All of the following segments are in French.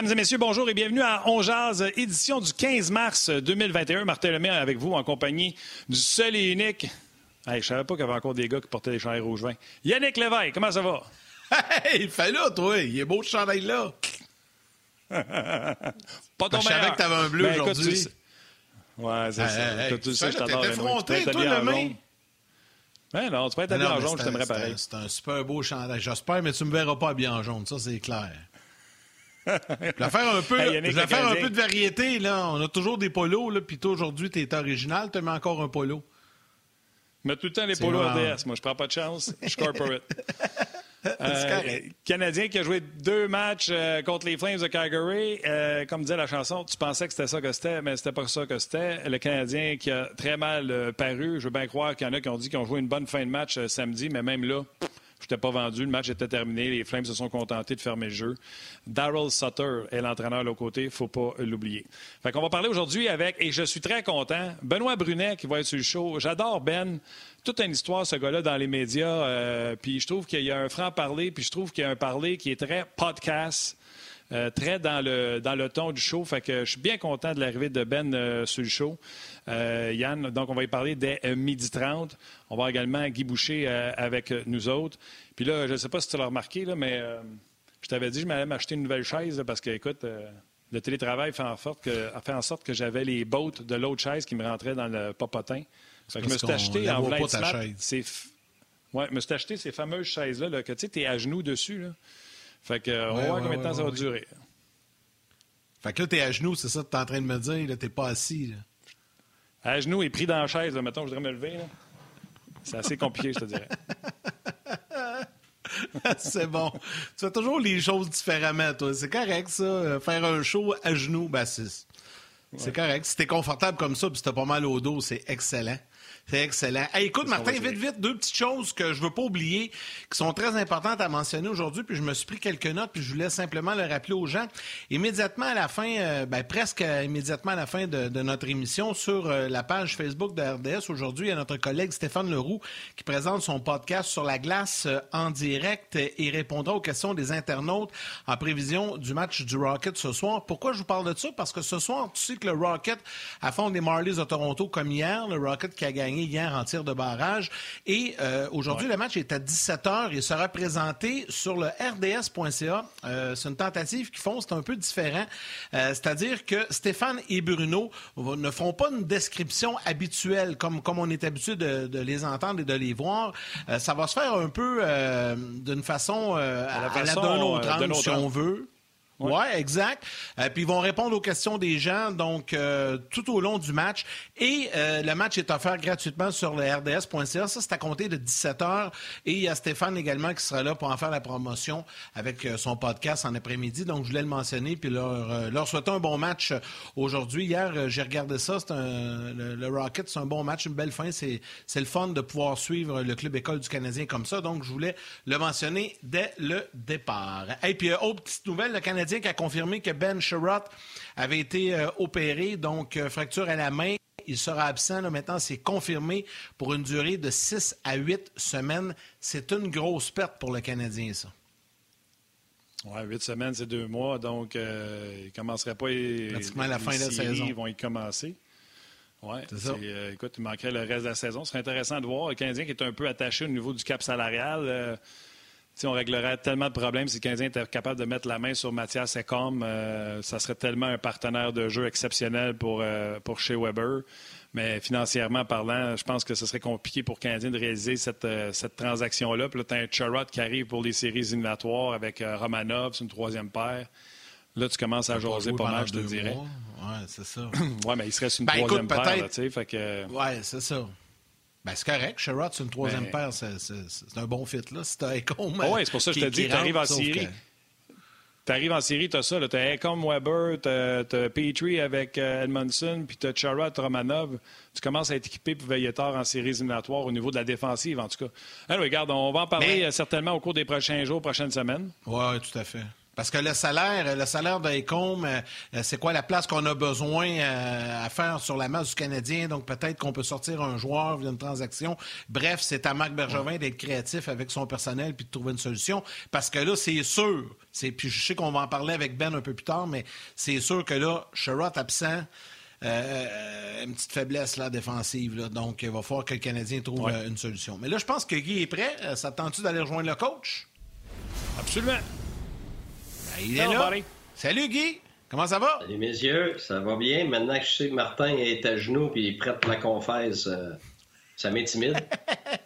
Mesdames et messieurs, bonjour et bienvenue à On Jazz, édition du 15 mars 2021. Martin Lemay avec vous en compagnie du seul et unique. Hey, je savais pas qu'il y avait encore des gars qui portaient des chandails rouge vin. Yannick Lévesque, comment ça va? Hey, fais là, toi. Il est beau ce chandail-là. pas ton Je savais que t'avais un bleu Ben, aujourd'hui. Ouais, c'est Hey, ça. hey, tu sais, je t'adore. t'es toi, le main. Ben non, tu peux être habillé en jaune, je t'aimerais pareil. C'est un super beau chandail. J'espère, mais tu me verras pas habillé en jaune. Ça, c'est clair. Je vais faire un peu, Hey, Yannick, je vais le faire un peu de variété. Là. On a toujours des polos. Là, puis toi, aujourd'hui, tu es original. Tu mets encore un polo. Mais tout le temps les polos. RDS. Moi, je prends pas de chance. Je suis corporate. Euh. Canadien qui a joué deux matchs euh, contre les Flames de Calgary. Euh, comme disait la chanson, tu pensais que c'était ça que c'était, mais c'était pas ça que c'était. Le Canadien qui a très mal euh, paru. Je veux bien croire qu'il y en a qui ont dit qu'ils ont joué une bonne fin de match samedi, mais même là, je n'étais pas vendu. Le match était terminé. Les Flames se sont contentés de fermer le jeu. Daryl Sutter est l'entraîneur de côté. Il ne faut pas l'oublier. Fait qu'on va parler aujourd'hui avec, et je suis très content, Benoît Brunet qui va être sur le show. J'adore Ben. Toute une histoire, ce gars-là, dans les médias. euh, puis je trouve qu'il y a un franc-parler, puis je trouve qu'il y a un parler qui est très podcast. Euh, très dans le, dans le ton du show. Fait que je suis bien content de l'arrivée de Ben euh, sur le show. Euh, Yann, donc on va y parler dès euh, midi 30. On va également Guy Boucher euh, avec euh, nous autres. Puis là, je ne sais pas si tu l'as remarqué, là, mais euh, je t'avais dit que je m'allais m'acheter une nouvelle chaise là, parce que, écoute, euh, le télétravail fait en sorte que, a fait en sorte que j'avais les bottes de l'autre chaise qui me rentraient dans le popotin. Fait que je me suis acheté en voit voulant pas, être ta smart, chaise. ces f- Ouais, je me suis acheté ces fameuses chaises-là là, que tu sais, t'es à genoux dessus. Là. Fait que, on va voir ouais, combien de temps ça va durer. Fait que là, t'es à genoux, c'est ça que t'es en train de me dire. Là, t'es pas assis. là? À genoux et pris dans la chaise, là, mettons, je voudrais me lever. là. C'est assez compliqué, je te dirais. c'est bon. Tu fais toujours les choses différemment, toi. C'est correct, ça. Euh, Faire un show à genoux, ben, c'est, c'est correct. Si t'es confortable comme ça, puis si t'as pas mal au dos, c'est excellent. C'est excellent. Hey, écoute, Martin, vite, vite, deux petites choses que je veux pas oublier, qui sont très importantes à mentionner aujourd'hui, puis je me suis pris quelques notes, puis je voulais simplement le rappeler aux gens. Immédiatement à la fin, euh, ben, presque immédiatement à la fin de, de notre émission, sur euh, la page Facebook de RDS, aujourd'hui, il y a notre collègue Stéphane Leroux qui présente son podcast sur la glace euh, en direct et répondra aux questions des internautes en prévision du match du Rocket ce soir. Pourquoi je vous parle de ça? Parce que ce soir, tu sais que le Rocket affronte les Marlies de Toronto comme hier. Le Rocket qui a gagné hier en tir de barrage. Et euh, aujourd'hui, le match est à 17h et sera présenté sur le rds.ca. Euh, c'est une tentative qu'ils font, c'est un peu différent. Euh, C'est-à-dire que Stéphane et Bruno ne feront pas une description habituelle comme, comme on est habitué de, de les entendre et de les voir. Ça va se faire un peu d'une façon à, la à la d'un autre angle, si on veut. Oui, exact. Euh, puis ils vont répondre aux questions des gens donc euh, tout au long du match. Et euh, le match est offert gratuitement sur le rds.ca. Ça, c'est à compter de 17h. Et il y a Stéphane également qui sera là pour en faire la promotion avec euh, son podcast en après-midi. Donc, je voulais le mentionner puis leur, souhaiter un bon match aujourd'hui. Hier, j'ai regardé ça. C'est un, le, le Rocket, c'est un bon match, une belle fin. C'est, c'est le fun de pouvoir suivre le club école du Canadien comme ça. Donc, je voulais le mentionner dès le départ. Et puis, autre petite nouvelle, le Canadien qui a confirmé que Ben Sherratt avait été euh, opéré, donc euh, fracture à la main. Il sera absent. Là, maintenant, c'est confirmé pour une durée de 6 à 8 semaines. C'est une grosse perte pour le Canadien, ça. Ouais, huit semaines, c'est deux mois, donc euh, ils ne commenceraient pas. Pratiquement à la fin de la saison. Ils vont y commencer. Ouais, C'est ça. c'est, euh, écoute, il manquerait le reste de la saison. Ce serait intéressant de voir. Le Canadien qui est un peu attaché au niveau du cap salarial. euh, on réglerait tellement de problèmes si le Canadien était capable de mettre la main sur Mathias Ekholm. euh, ça serait tellement un partenaire de jeu exceptionnel pour, euh, pour chez Weber. Mais financièrement parlant, je pense que ce serait compliqué pour le Canadien de réaliser cette, euh, cette transaction-là. Puis là, tu as un Charrot qui arrive pour les séries éliminatoires avec Romanov, c'est une troisième paire. Là, tu commences à jaser pas mal, je te dirais. Ouais, c'est ça. ouais, mais il serait sur une ben, troisième écoute, paire, sais, fait que... Ouais, c'est ça. Ben, c'est correct. Sherrod, c'est une troisième ben... paire. C'est un bon fit, là. C'est un Ecom. Oh, ouais, c'est pour ça que je te dis, tu arrives en série. Que... Tu arrives en série, tu as ça. Tu as Ecom Weber, tu as, Petrie avec euh, Edmondson, puis tu as Sherrod Romanov. Tu commences à être équipé pour veiller tard en série éliminatoire au niveau de la défensive, en tout cas. Alors, regarde, on va en parler Mais... Euh, certainement au cours des prochains jours, prochaines semaines. Oui, tout à fait. Parce que le salaire, le salaire d'Ecom, euh, c'est quoi la place qu'on a besoin euh, à faire sur la masse du Canadien? Donc peut-être qu'on peut sortir un joueur via une transaction. Bref, c'est à Marc Bergevin d'être créatif avec son personnel puis de trouver une solution. Parce que là, c'est sûr, c'est, puis je sais qu'on va en parler avec Ben un peu plus tard, mais c'est sûr que là, Sherrod absent. Euh, une petite faiblesse là, défensive. Là. Donc, il va falloir que le Canadien trouve une solution. Mais là, je pense que Guy est prêt. Ça tu d'aller rejoindre le coach? Absolument. Ben, il est là. Salut Guy, comment ça va? Salut messieurs, ça va bien? Maintenant que je sais que Martin est à genoux et il est prêt pour la confesse, euh, ça m'intimide.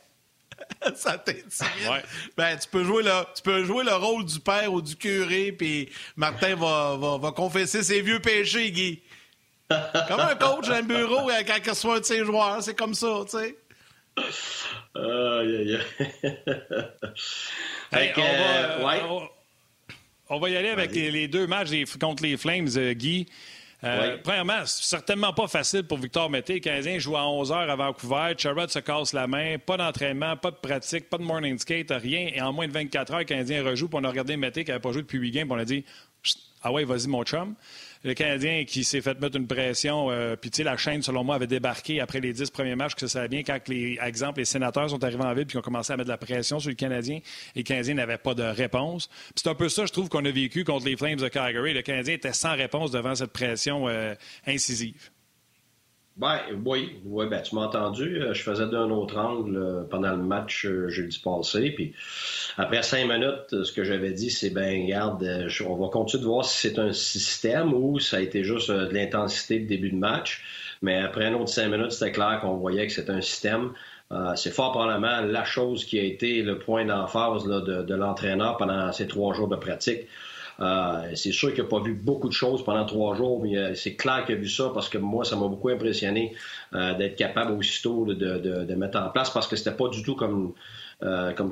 ça t'intimide. Ouais. Ben, tu peux jouer le, tu peux jouer le rôle du père ou du curé, puis Martin va, va, va, confesser ses vieux péchés, Guy. comme un coach dans un bureau quand il reçoit un de ses joueurs, c'est comme ça, tu sais. Aïe, aïe, aïe. on va, ouais. On va y aller avec les, deux matchs contre les Flames, euh, Guy. Euh, premièrement, certainement pas facile pour Victor Mété. Le Canadien joue à 11 h à Vancouver. Sherrod se casse la main. Pas d'entraînement, pas de pratique, pas de morning skate, rien. Et en moins de 24 heures, le Canadien rejoue. Puis on a regardé Mété qui n'avait pas joué depuis 8 games. Puis on a dit Ah ouais, vas-y, mon chum le Canadien qui s'est fait mettre une pression. Euh, puis, tu sais, la chaîne, selon moi, avait débarqué après les dix premiers matchs, que ça allait bien quand, les, exemple, les sénateurs sont arrivés en ville puis ont commencé à mettre de la pression sur le Canadien. Et le Canadien n'avait pas de réponse. c'est un peu ça, je trouve, qu'on a vécu contre les Flames de Calgary. Le Canadien était sans réponse devant cette pression euh, incisive. Ben, oui, oui ben, tu m'as entendu. Euh, je faisais d'un autre angle euh, pendant le match euh, jeudi passé. Puis après cinq minutes, ce que j'avais dit, c'est ben, regarde, on va continuer de voir si c'est un système ou ça a été juste de l'intensité de début de match. Mais après un autre cinq minutes, c'était clair qu'on voyait que c'était un système. c'est fort probablement la chose qui a été le point d'emphase de, de l'entraîneur pendant ces trois jours de pratique. Euh, c'est sûr qu'il n'a pas vu beaucoup de choses pendant trois jours, mais euh, c'est clair qu'il a vu ça parce que moi, ça m'a beaucoup impressionné euh, d'être capable aussitôt de, de, mettre en place parce que c'était pas du tout comme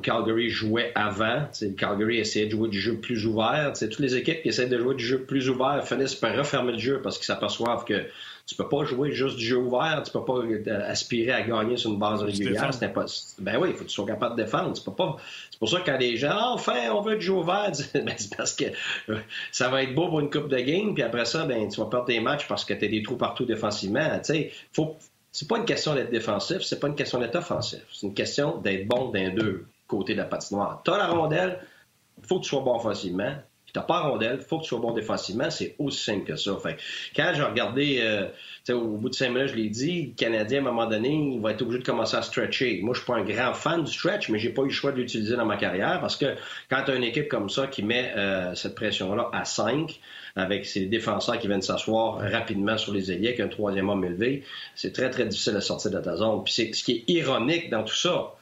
Calgary jouait avant. Calgary essayait de jouer du jeu plus ouvert. toutes les équipes qui essaient de jouer du jeu plus ouvert finissent par refermer le jeu parce qu'ils s'aperçoivent que tu peux pas jouer juste du jeu ouvert, tu peux pas euh, aspirer à gagner sur une base régulière. Pas... Ben oui, il faut que tu sois capable de défendre. Tu peux pas... C'est pour ça que quand les gens, ah, enfin, on veut du jeu ouvert, ben, c'est parce que euh, ça va être beau pour une coupe de game, puis après ça, ben, tu vas perdre tes matchs parce que tu as des trous partout défensivement. Tu sais, faut... c'est pas une question d'être défensif, c'est pas une question d'être offensif. C'est une question d'être bon d'un deux côtés de la patinoire. Tu as la rondelle, il faut que tu sois bon offensivement, tu n'as pas rondelle, faut que tu sois bon défensivement, c'est aussi simple que ça. Fait, quand j'ai regardé, euh, au bout de cinq minutes, je l'ai dit, le Canadien, à un moment donné, il va être obligé de commencer à stretcher. Moi, je suis pas un grand fan du stretch, mais j'ai pas eu le choix de l'utiliser dans ma carrière parce que quand tu as une équipe comme ça qui met euh, cette pression-là à 5, avec ses défenseurs qui viennent s'asseoir rapidement sur les ailiers, avec un troisième homme élevé, c'est très, très difficile de sortir de ta zone. Puis c'est ce qui est ironique dans tout ça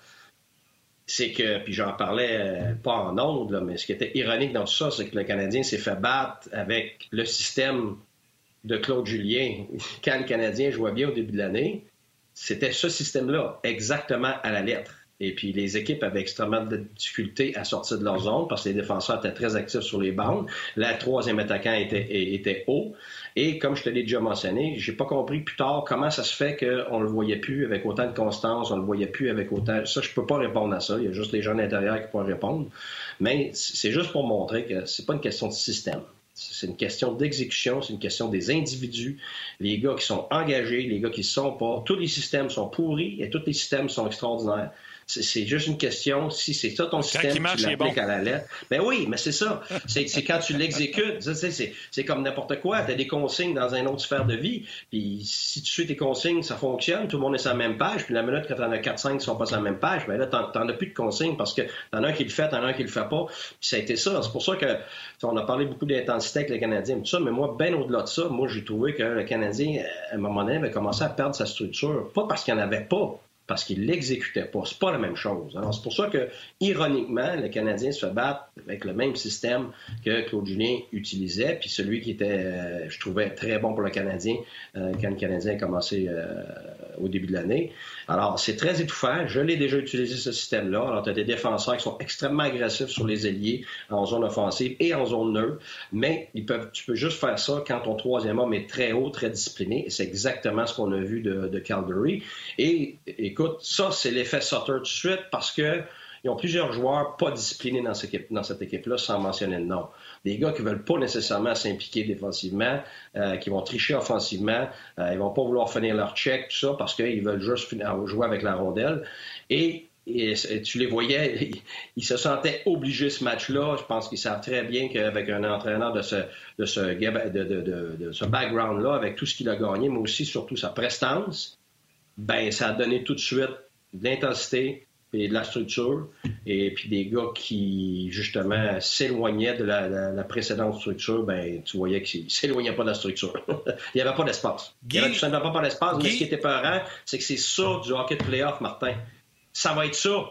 c'est que, puis j'en parlais euh, pas en ondes, mais ce qui était ironique dans tout ça, c'est que le Canadien s'est fait battre avec le système de Claude Julien. Quand le Canadien jouait bien au début de l'année, c'était ce système-là, exactement à la lettre. Et puis les équipes avaient extrêmement de difficultés à sortir de leur zone parce que les défenseurs étaient très actifs sur les bandes. Le troisième attaquant était, était haut. Et comme je te l'ai déjà mentionné, j'ai pas compris plus tard comment ça se fait qu'on le voyait plus avec autant de constance, on le voyait plus avec autant. Ça, je peux pas répondre à ça. Il y a juste les gens à l'intérieur qui peuvent répondre. Mais c'est juste pour montrer que c'est pas une question de système. C'est une question d'exécution, c'est une question des individus, les gars qui sont engagés, les gars qui ne sont pas. Tous les systèmes sont pourris et tous les systèmes sont extraordinaires. C'est juste une question, si c'est ça ton système, tu l'appliques à la lettre. Ben oui, mais c'est ça. C'est quand tu l'exécutes. C'est comme n'importe quoi. Tu as des consignes dans une autre sphère de vie. Puis si tu suis tes consignes, ça fonctionne. Tout le monde est sur la même page. Puis la minute que tu en as 4-5 qui sont pas sur la même page, ben là, tu n'en as plus de consignes parce que t'en as un qui le fait, t'en as un qui le fait pas. Puis ça a été ça. C'est pour ça que on a parlé beaucoup d'intensité avec les Canadiens, tout ça, mais moi, bien au-delà de ça, moi, j'ai trouvé que le Canadien, à un moment donné, avait commencé à perdre sa structure. Pas parce qu'il n'y en avait pas, parce qu'il l'exécutait pas. C'est pas la même chose. Alors, c'est pour ça que, ironiquement, le Canadien se battre avec le même système que Claude Julien utilisait, puis celui qui était, euh, je trouvais, très bon pour le Canadien euh, quand le Canadien a commencé euh, au début de l'année. Alors, c'est très étouffant. Je l'ai déjà utilisé, ce système-là. Alors, tu as des défenseurs qui sont extrêmement agressifs sur les ailiers en zone offensive et en zone neutre, mais ils tu peux juste faire ça quand ton troisième homme est très haut, très discipliné, c'est exactement ce qu'on a vu de, Calgary. Écoute, ça, c'est l'effet Sutter tout de suite parce que ils ont plusieurs joueurs pas disciplinés dans cette, équipe-là, sans mentionner le nom. Des gars qui veulent pas nécessairement s'impliquer défensivement, euh, qui vont tricher offensivement, euh, ils vont pas vouloir finir leur check, tout ça, parce qu'ils veulent juste jouer avec la rondelle. Et, tu les voyais, ils, se sentaient obligés ce match-là. Je pense qu'ils savent très bien qu'avec un entraîneur de ce background-là, avec tout ce qu'il a gagné, mais aussi surtout sa prestance, ben ça a donné tout de suite de l'intensité et de la structure, et puis des gars qui, justement, s'éloignaient de la, précédente structure, ben tu voyais qu'ils s'éloignaient pas de la structure. Il n'y avait pas d'espace. Il n'y avait tout simplement pas d'espace, mais ce qui était peurant, c'est que c'est ça du hockey de playoff, Martin. Ça va être ça.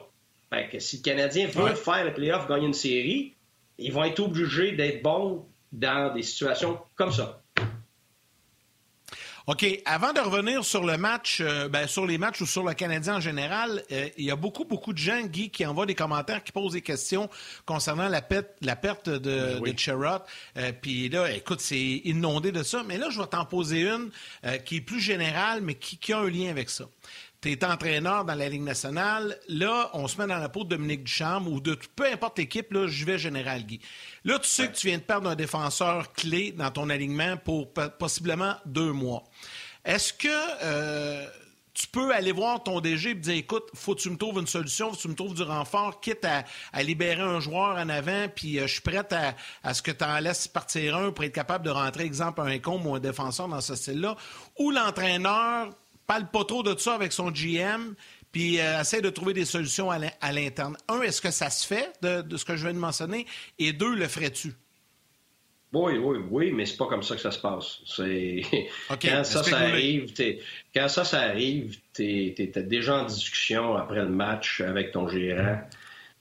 Ben, que si le Canadien veut faire le playoff, gagner une série, ils vont être obligés d'être bons dans des situations comme ça. OK. Avant de revenir sur le match, euh, ben, sur les matchs ou sur le Canadien en général, euh, il y a beaucoup, beaucoup de gens, Guy, qui envoient des commentaires, qui posent des questions concernant la, la perte de, ben de euh, Puis là, écoute, c'est inondé de ça. Mais là, je vais t'en poser une qui est plus générale, mais qui, qui a un lien avec ça tu es entraîneur dans la Ligue nationale. Là, on se met dans la peau de Dominique Duchamp ou de peu importe l'équipe, là, je vais général Guy. Là, tu sais que tu viens de perdre un défenseur clé dans ton alignement pour possiblement deux mois. Est-ce que euh, tu peux aller voir ton DG et dire écoute, faut que tu me trouves une solution, faut que tu me trouves du renfort, quitte à, libérer un joueur en avant, puis euh, je suis prête à, ce que tu en laisses partir un pour être capable de rentrer, exemple, un com ou un défenseur dans ce style-là, ou l'entraîneur parle pas trop de ça avec son GM, puis euh, essaie de trouver des solutions à l'interne. Un, est-ce que ça se fait de, ce que je viens de mentionner? Et deux, le ferais-tu? Oui, oui, oui, mais c'est pas comme ça que ça se passe. C'est quand ça, ça arrive, quand ça, ça arrive, t'es es, déjà en discussion après le match avec ton gérant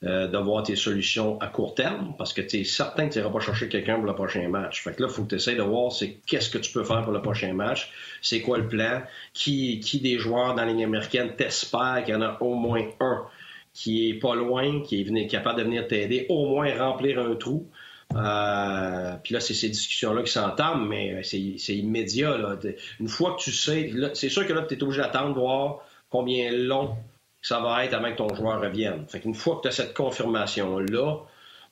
euh, de voir tes solutions à court terme, parce que tu es certain que tu n'iras pas chercher quelqu'un pour le prochain match. Fait que là, il faut que tu essaies de voir c'est qu'est-ce que tu peux faire pour le prochain match, c'est quoi le plan, qui, qui des joueurs dans la ligne américaine t'espère qu'il y en a au moins un qui est pas loin, qui est capable de venir t'aider, au moins remplir un trou. Euh, puis là, c'est ces discussions-là qui s'entament, mais c'est immédiat. Là. Une fois que tu sais, c'est sûr que là, tu es obligé d'attendre, voir combien long ça va être avant que ton joueur revienne. Fait qu'une fois que tu as cette confirmation-là,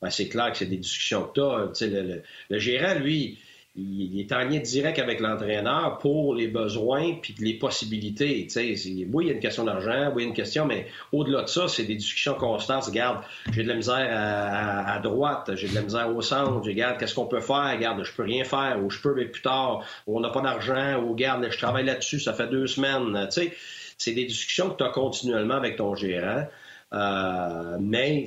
ben c'est clair que c'est des discussions que tu as. Le, le, gérant, lui, il, est en lien direct avec l'entraîneur pour les besoins puis les possibilités. Oui, il y a une question d'argent, oui, il y a une question, mais au-delà de ça, c'est des discussions constantes. Regarde, j'ai de la misère à, droite, j'ai de la misère au centre, regarde, qu'est-ce qu'on peut faire? Regarde, je peux rien faire, ou je peux, mais plus tard, ou on n'a pas d'argent, ou regarde, je travaille là-dessus, ça fait deux semaines. C'est des discussions que tu as continuellement avec ton gérant. Euh, mais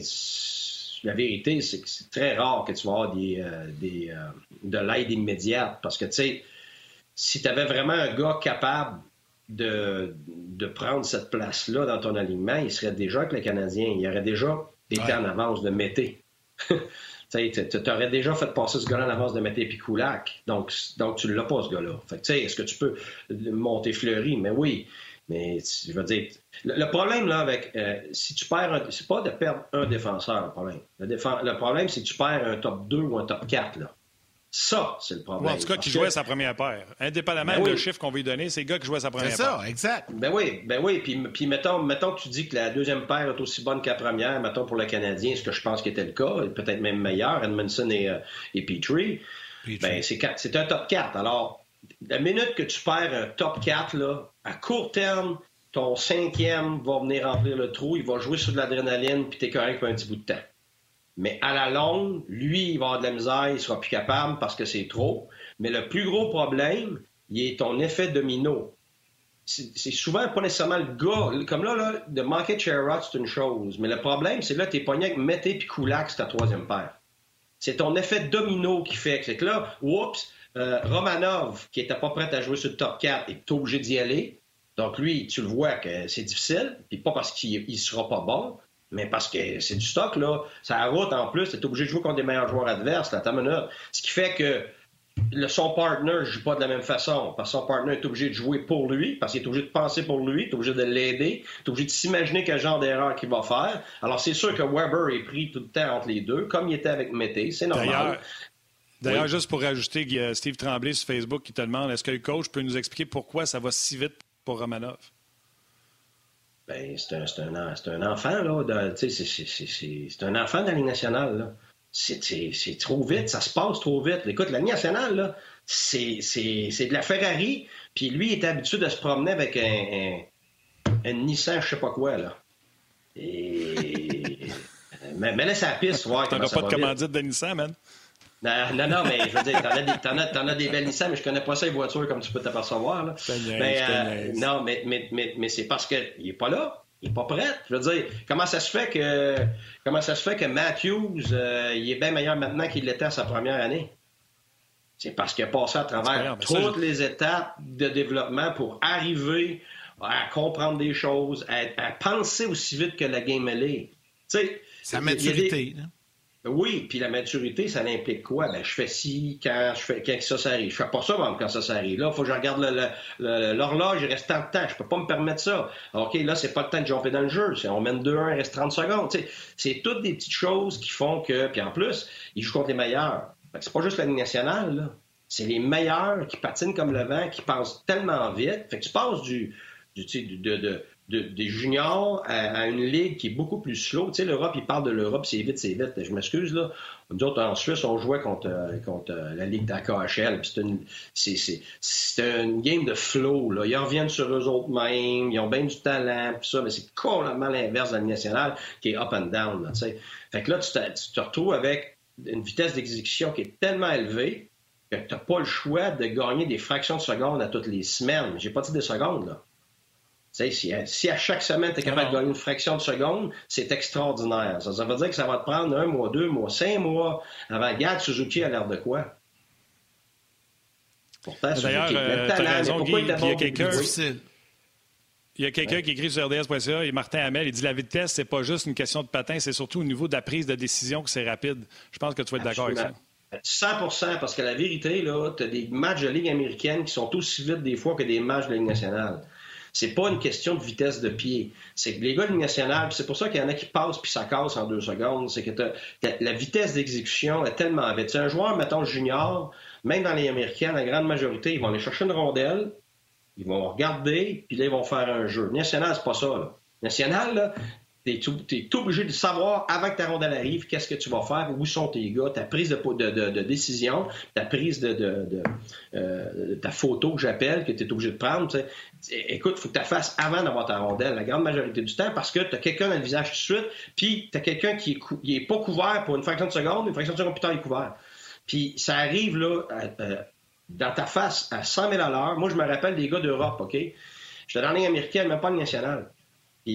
la vérité, c'est que c'est très rare que tu vas avoir des, euh, des euh, de l'aide immédiate. Parce que, tu sais, si tu avais vraiment un gars capable de, de prendre cette place-là dans ton alignement, il serait déjà avec le Canadien. Il aurait déjà été en avance de Mété. tu aurais déjà fait passer ce gars-là en avance de Mété et Koulak. Donc, donc tu ne l'as pas, ce gars-là. Fait que, est-ce que tu peux monter Fleury? Mais oui. Mais je veux dire, le, problème là avec euh, si tu perds un, c'est pas de perdre un défenseur le problème. Le, problème c'est que tu perds un top 2 ou un top 4 là. Ça, c'est le problème. en tout cas, qui jouait sa première paire. Indépendamment ben du chiffre qu'on veut donner, c'est le gars qui jouait sa première paire. C'est ça, exact. Ben oui, ben oui. Puis, puis mettons, mettons que tu dis que la deuxième paire est aussi bonne que la première, mettons pour le Canadien, ce que je pense qui était le cas, peut-être même meilleur, Edmondson et, euh, et Petrie. Ben, c'est, c'est un top 4. Alors, la minute que tu perds un top 4, là, à court terme, ton cinquième va venir remplir le trou, il va jouer sur de l'adrénaline, puis t'es correct pour un petit bout de temps. Mais à la longue, lui, il va avoir de la misère, il sera plus capable parce que c'est trop. Mais le plus gros problème, il est ton effet domino. C'est souvent pas nécessairement le gars. Comme là, là de manquer de Sherrod, c'est une chose. Mais le problème, c'est là, t'es pogné avec Mété puis Kulak, c'est ta troisième paire. C'est ton effet domino qui fait c'est que là, oups, euh, Romanov, qui n'était pas prêt à jouer sur le top 4, est obligé d'y aller. Donc, lui, tu le vois que c'est difficile, puis pas parce qu'il ne sera pas bon, mais parce que c'est du stock, là. Ça route en plus, tu es obligé de jouer contre des meilleurs joueurs adverses, là, ta minute. Ce qui fait que son partner ne joue pas de la même façon. Parce que son partner est obligé de jouer pour lui, parce qu'il est obligé de penser pour lui, est obligé de l'aider, il est obligé de s'imaginer quel genre d'erreur qu'il va faire. Alors, c'est sûr que Weber est pris tout le temps entre les deux, comme il était avec Mété, c'est normal. D'ailleurs, juste pour rajouter, Steve Tremblay sur Facebook qui te demande est-ce que le coach peut nous expliquer pourquoi ça va si vite pour Romanov? Ben, c'est un, un, un, enfant, là. C'est un enfant de la Ligue nationale, là c'est trop vite, ça se passe trop vite. Écoute, la nationale, c'est de la Ferrari, puis lui, il est habitué de se promener avec un, un, Nissan, je sais pas quoi, là. Et... mais, mais là, c'est la piste, voir T'en as pas de commandite de Nissan, man? Non, non, mais je veux dire, t'en as, des, en as, as des belles Nissan, mais je connais pas ça, les voitures, comme tu peux t'apercevoir. Là. Mais, euh, non, mais, mais, mais, mais c'est parce qu'il est pas là. Il n'est pas prêt. Je veux dire, comment ça se fait que comment ça se fait que Matthews euh, il est bien meilleur maintenant qu'il l'était à sa première année? C'est parce qu'il a passé à travers toutes les étapes de développement pour arriver à comprendre des choses, à, penser aussi vite que la game elle est. Tu sais, Sa maturité. Oui, puis la maturité, ça implique quoi? Ben, je fais ci quand je fais quand ça, ça arrive. Je fais pas ça même quand ça, ça arrive. Là, il faut que je regarde l'horloge, il reste tant de temps. Je peux pas me permettre ça. OK, là, c'est pas le temps de jumper dans le jeu. On mène 2-1, il reste 30 secondes. c'est toutes des petites choses qui font que. Puis en plus, ils jouent contre les meilleurs. C'est pas juste la Ligue nationale. C'est les meilleurs qui patinent comme le vent, qui passent tellement vite. Fait que tu passes du, du, de, des juniors à, une ligue qui est beaucoup plus slow. Tu sais, l'Europe, il parle de l'Europe, c'est vite, c'est vite. Je m'excuse, là. Nous autres, en Suisse, on jouait contre, contre la ligue de la KHL. C'est une, c'est, une game de flow, là. Ils reviennent sur eux autres mêmes, ils ont bien du talent, pis ça, mais c'est complètement l'inverse de la nationale qui est up and down, là, tu sais. Fait que là, tu te, tu te retrouves avec une vitesse d'exécution qui est tellement élevée que tu n'as pas le choix de gagner des fractions de secondes à toutes les semaines. J'ai pas dit des secondes, là. Si, si, à chaque semaine, tu es capable de gagner une fraction de seconde, c'est extraordinaire. Ça, veut dire que ça va te prendre un mois, deux mois, cinq mois avant. Regarde, Suzuki a l'air de quoi? Pourtant, D'ailleurs, euh, tu as raison, Guy, il y a quelqu'un... Il y a quelqu'un qui écrit sur RDS.ca, et Martin Hamel, il dit la vitesse, c'est pas juste une question de patin, c'est surtout au niveau de la prise de décision que c'est rapide. Je pense que tu vas être d'accord avec ça. 100% parce que la vérité, là, tu as des matchs de Ligue américaine qui sont aussi vite des fois que des matchs de Ligue nationale. C'est pas une question de vitesse de pied. C'est que les gars de nationale, c'est pour ça qu'il y en a qui passent puis ça casse en deux secondes. C'est que la vitesse d'exécution est tellement vite. C'est un joueur, mettons, junior, même dans les Américains, la grande majorité, ils vont aller chercher une rondelle, ils vont regarder, puis là, ils vont faire un jeu. National, c'est pas ça. Là. National, là, tu es, obligé de savoir avant que ta rondelle arrive qu'est-ce que tu vas faire, où sont tes gars, ta prise de, décision, ta prise de, euh, ta photo que j'appelle, que tu es obligé de prendre. Écoute, il faut que tu la fasses avant d'avoir ta rondelle, la grande majorité du temps, parce que tu as quelqu'un dans le visage tout de suite, puis tu as quelqu'un qui n'est pas couvert pour une fraction de seconde, une fraction de seconde plus tard, il est couvert. Puis ça arrive là, dans ta face à 100 000 à l'heure. Moi, je me rappelle des gars d'Europe, OK? J'étais dans la américaine, même pas le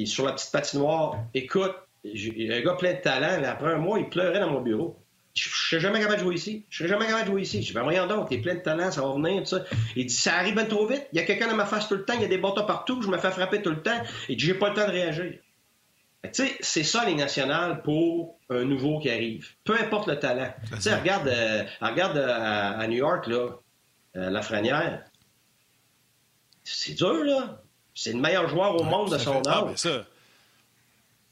sur la petite patinoire, écoute, un gars plein de talent, mais après un mois, il pleurait dans mon bureau. Je ne serais jamais capable de jouer ici. Je serais jamais capable de jouer ici. Je dis, voyons donc, t'es plein de talent, ça va venir, tout ça. Il dit, ça arrive bien trop vite. Il y a quelqu'un dans ma face tout le temps, il y a des bâtons partout, je me fais frapper tout le temps. Et j'ai pas le temps de réagir. Tu sais, c'est ça les nationales pour un nouveau qui arrive. Peu importe le talent. Tu sais, regarde, euh, regarde euh, à, New York, là, euh, la franière. C'est dur, là. C'est le meilleur joueur au monde de son âge. Ah, ça,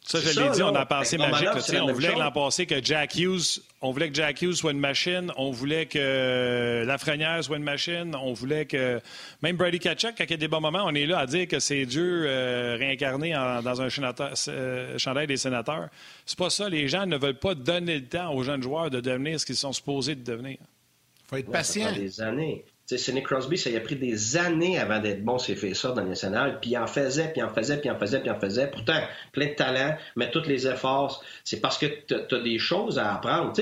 ça je l'ai dit, on a pensé magique. on voulait l'an passé que Jack Hughes, on voulait que Jack Hughes soit une machine, on voulait que Lafrenière soit une machine, on voulait que même Brady Kachuk, quand il y a des bons moments, on est là à dire que c'est Dieu euh, réincarné dans un euh, chandail des sénateurs. C'est pas ça. Les gens ne veulent pas donner le temps aux jeunes joueurs de devenir ce qu'ils sont supposés de devenir. Il faut être patient. des années. Sidney Crosby, ça a pris des années avant d'être bon, fait ça dans le national, puis il en faisait, puis il en faisait, puis il en faisait, puis il en faisait. Pourtant, plein de talent, mais tous les efforts, c'est parce que tu as des choses à apprendre.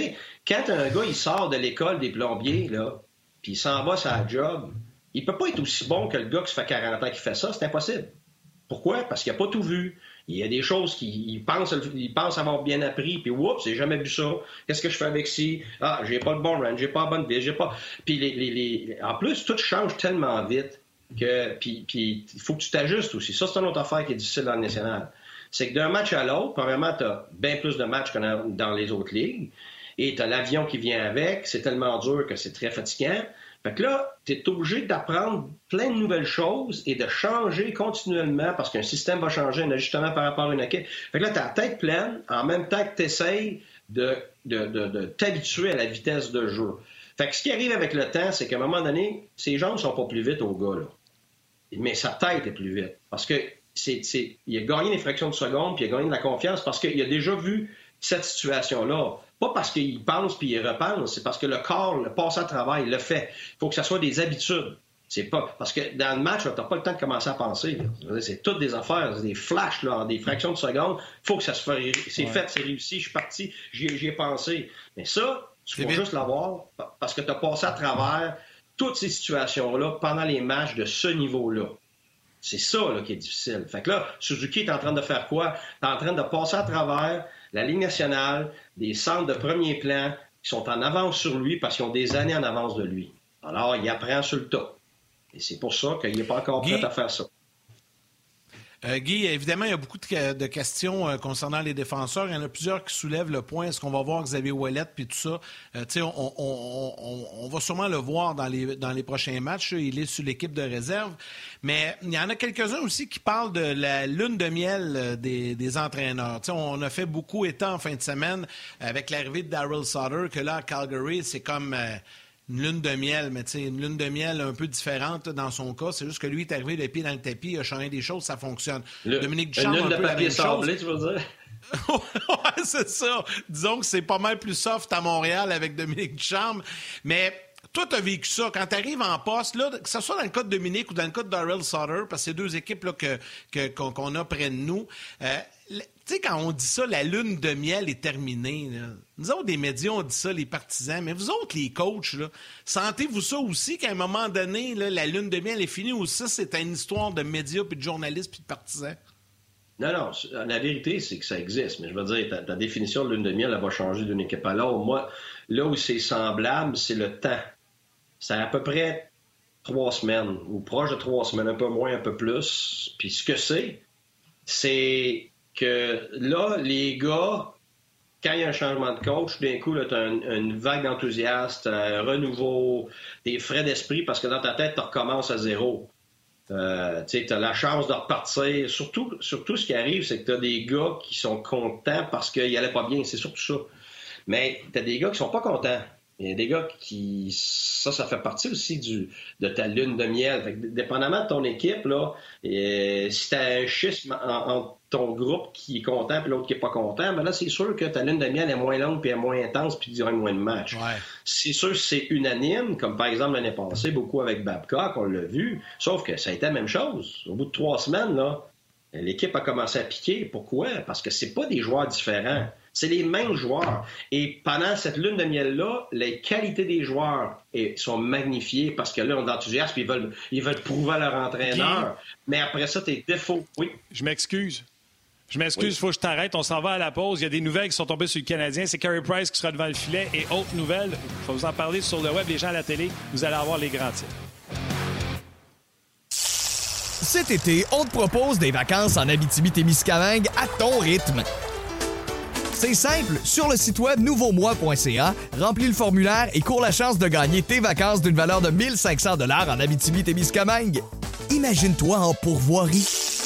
quand un gars, il sort de l'école des plombiers, là, puis il s'en va la job, il peut pas être aussi bon que le gars qui fait 40 ans qui fait ça, c'est impossible. Pourquoi? Parce qu'il n'a pas tout vu. Il y a des choses qu'il pense, il pense avoir bien appris, puis oups, j'ai jamais vu ça. Qu'est-ce que je fais avec ci? Ah, j'ai pas le bon run, j'ai pas la bonne vie, j'ai pas. Puis les, les, en plus, tout change tellement vite que. Puis il faut que tu t'ajustes aussi. Ça, c'est une autre affaire qui est difficile dans le national. C'est que d'un match à l'autre, premièrement, tu as bien plus de matchs que dans les autres ligues. Et tu as l'avion qui vient avec. C'est tellement dur que c'est très fatigant. Fait que là, tu es obligé d'apprendre plein de nouvelles choses et de changer continuellement parce qu'un système va changer, un ajustement par rapport à une équipe. Fait que là, tu as la tête pleine en même temps que tu essayes de, de, de, t'habituer à la vitesse de jeu. Fait que ce qui arrive avec le temps, c'est qu'à un moment donné, ses jambes sont pas plus vite au gars, là. Mais sa tête est plus vite. Parce que c'est, il a gagné des fractions de seconde, puis il a gagné de la confiance parce qu'il a déjà vu cette situation-là. Pas parce qu'il pense puis il repense, c'est parce que le corps le passe à travail, le fait. Il faut que ça soit des habitudes. C'est pas parce que dans le match, tu n'as pas le temps de commencer à penser. C'est toutes des affaires, des flashs là, des fractions de seconde. Il faut que ça se fasse. C'est fait, c'est réussi, je suis parti, j'y ai, pensé. Mais ça, tu faut juste l'avoir parce que tu as passé à travers toutes ces situations-là pendant les matchs de ce niveau-là. C'est ça là, qui est difficile. Fait que là, Suzuki est en train de faire quoi? Tu es en train de passer à travers la Ligue nationale, des centres de premier plan qui sont en avance sur lui parce qu'ils ont des années en avance de lui. Alors, il apprend sur le tas. Et c'est pour ça qu'il n'est pas encore prêt à faire ça. Euh, Guy, évidemment, il y a beaucoup de, questions euh, concernant les défenseurs. Il y en a plusieurs qui soulèvent le point. Est-ce qu'on va voir Xavier Ouellet puis tout ça? Euh, on, on, on, va sûrement le voir dans les, dans les prochains matchs. Il est sur l'équipe de réserve. Mais il y en a quelques-uns aussi qui parlent de la lune de miel des, des entraîneurs. on a fait beaucoup état en fin de semaine avec l'arrivée de Daryl Sutter, que là, à Calgary, c'est comme une lune de miel, mais tu sais, une lune de miel un peu différente dans son cas. C'est juste que lui est arrivé les pieds dans le tapis, il a changé des choses, ça fonctionne. Dominique Duchamp, une lune un de papier sablé, tu veux dire? ouais, c'est ça. Disons que c'est pas mal plus soft à Montréal avec Dominique Duchamp. Mais toi, tu as vécu ça. Quand tu arrives en poste, là, que ce soit dans le cas de Dominique ou dans le cas de Darrell Sutter, parce que c'est deux équipes là, que, qu'on, a près de nous, euh, tu sais, quand on dit ça, la lune de miel est terminée. Nous autres, des médias, on dit ça, les partisans. Mais vous autres, les coachs, sentez-vous ça aussi qu'à un moment donné, la lune de miel est finie ou ça, c'est une histoire de médias, puis de journalistes, puis de partisans? Non, non. La vérité, c'est que ça existe. Mais je veux dire, ta, définition de lune de miel, elle va changer d'une équipe à l'autre. Moi, là où c'est semblable, c'est le temps. C'est à peu près trois semaines, ou proche de trois semaines, un peu moins, un peu plus. Puis ce que c'est, c'est que là, les gars, quand il y a un changement de coach, d'un coup, tu as une, vague d'enthousiasme, un renouveau, des frais d'esprit parce que dans ta tête, tu recommences à zéro. Euh, tu as la chance de repartir. Surtout, surtout ce qui arrive, c'est que tu as des gars qui sont contents parce qu'ils n'allaient pas bien. C'est surtout ça. Mais tu as des gars qui sont pas contents. Il y a des gars qui. Ça, ça fait partie aussi du, de ta lune de miel. Dépendamment de ton équipe, là, si tu as un schisme entre ton groupe qui est content et l'autre qui est pas content, ben là, c'est sûr que ta lune de miel est moins longue puis est moins intense puis il y aura moins de matchs. C'est sûr que c'est unanime, comme par exemple l'année passée, beaucoup avec Babcock, on l'a vu. Sauf que ça a été la même chose. Au bout de trois semaines, là, l'équipe a commencé à piquer. Pourquoi? Parce que c'est pas des joueurs différents. C'est les mêmes joueurs. Et pendant cette lune de miel-là, les qualités des joueurs sont magnifiées parce que là, on est enthousiasme, ils veulent, ils veulent prouver à leur entraîneur. Mais après ça, tes défauts. Oui. Je m'excuse. Je m'excuse, il faut que je t'arrête. On s'en va à la pause. Il y a des nouvelles qui sont tombées sur le Canadien. C'est Carey Price qui sera devant le filet. Et autre nouvelle, je vais vous en parler sur le web, les gens à la télé. Vous allez avoir les grands titres. Cet été, on te propose des vacances en Abitibi-Témiscamingue à ton rythme. C'est simple, sur le site web nouveaumois.ca, remplis le formulaire et cours la chance de gagner tes vacances d'une valeur de 1500 dollars en Abitibi-Témiscamingue. Imagine-toi en pourvoirie,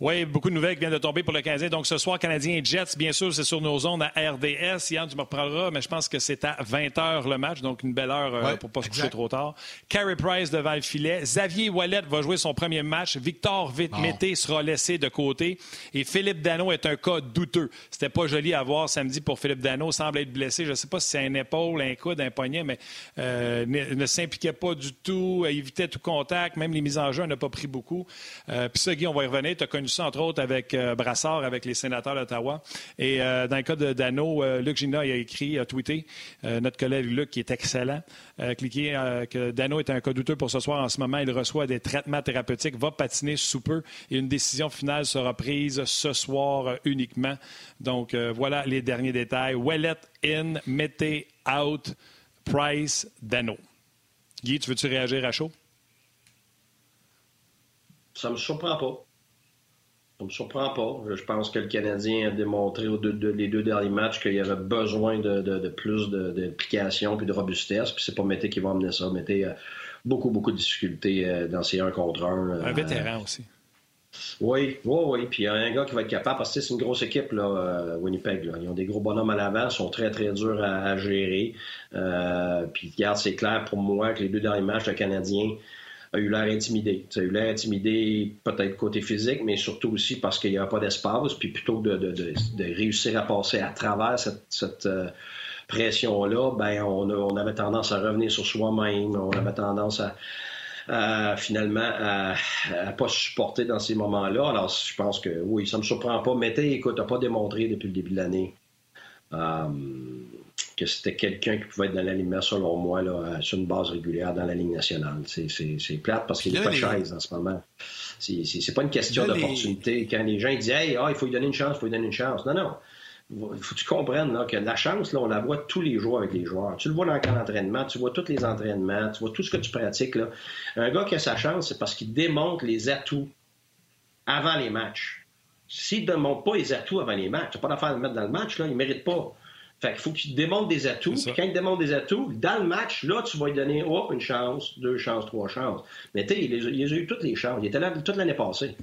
Oui, beaucoup de nouvelles qui viennent de tomber pour le Canadien. Donc, ce soir, Canadien Jets, bien sûr, c'est sur nos ondes à RDS. Yann, tu me reprendras, mais je pense que c'est à 20 h le match, donc une belle heure euh, pour ne pas se coucher trop tard. Carey Price devant le filet. Xavier Wallet va jouer son premier match. Victor Vitmété sera laissé de côté. Et Philippe Dano est un cas douteux. C'était pas joli à voir samedi pour Philippe Dano. semble être blessé. Je ne sais pas si c'est un épaule, un coude, un poignet, mais euh, ne, s'impliquait pas du tout, évitait tout contact. Même les mises en jeu, n'a pas pris beaucoup. Euh, puis ça, Guy, on va y revenir. Tu as connu connu ça, entre autres, avec Brassard, avec les sénateurs d'Ottawa. Et dans le cas de Dano, Luc Gina a écrit, a tweeté, notre collègue Luc, qui est excellent, cliquez que Dano est un cas douteux pour ce soir. En ce moment, il reçoit des traitements thérapeutiques, va patiner sous peu et une décision finale sera prise ce soir uniquement. Donc, voilà les derniers détails. Wellet in, mettez out, Price, Dano. Guy, tu veux-tu réagir à chaud? Ça me surprend pas. Ça me surprend pas. Je pense que le Canadien a démontré aux deux, les deux derniers matchs qu'il y avait besoin de, plus d'implication et de robustesse. Puis c'est pas Mété qui va amener ça. Mété a beaucoup, beaucoup de difficultés euh, dans ces 1 contre 1. Un vétéran aussi. Oui, oui, oui. Puis il y a un gars qui va être capable, parce que c'est une grosse équipe, là, euh, Winnipeg. Ils ont des gros bonhommes à l'avant, sont très, très durs à, gérer. Euh, puis, regarde, c'est clair pour moi que les deux derniers matchs, le Canadien a eu l'air intimidé. Ça a eu l'air intimidé peut-être côté physique, mais surtout aussi parce qu'il n'y a pas d'espace. Puis plutôt de, de, réussir à passer à travers cette, euh, pression-là, ben on, on, avait tendance à revenir sur soi-même. On avait tendance à finalement à, à pas supporter dans ces moments-là. Alors, je pense que oui, ça me surprend pas. Mais écoute, t'as pas démontré depuis le début de l'année euh, que c'était quelqu'un qui pouvait être dans l'alignement, selon moi, là, sur une base régulière dans la Ligue nationale. C'est plate parce qu'il n'est pas chaise en ce moment. C'est pas une question d'opportunité. Quand les gens disent Hey, ah, il faut lui donner une chance, il faut lui donner une chance. Non, non il faut que tu comprennes que la chance, là, on la voit tous les jours avec les joueurs. Tu le vois dans le camp d'entraînement, tu vois tous les entraînements, tu vois tout ce que tu pratiques. Là. Un gars qui a sa chance, c'est parce qu'il démontre les atouts avant les matchs. S'il ne démontre pas les atouts avant les matchs, tu n'as pas d'affaire de le mettre dans le match, là, il ne mérite pas. Fait qu'il faut qu'il démontre des atouts. Puis quand il démontre des atouts, dans le match, là, tu vas lui donner oh, une chance, deux chances, trois chances. Mais tu sais, il, il, a eu toutes les chances. Il était là toute l'année passée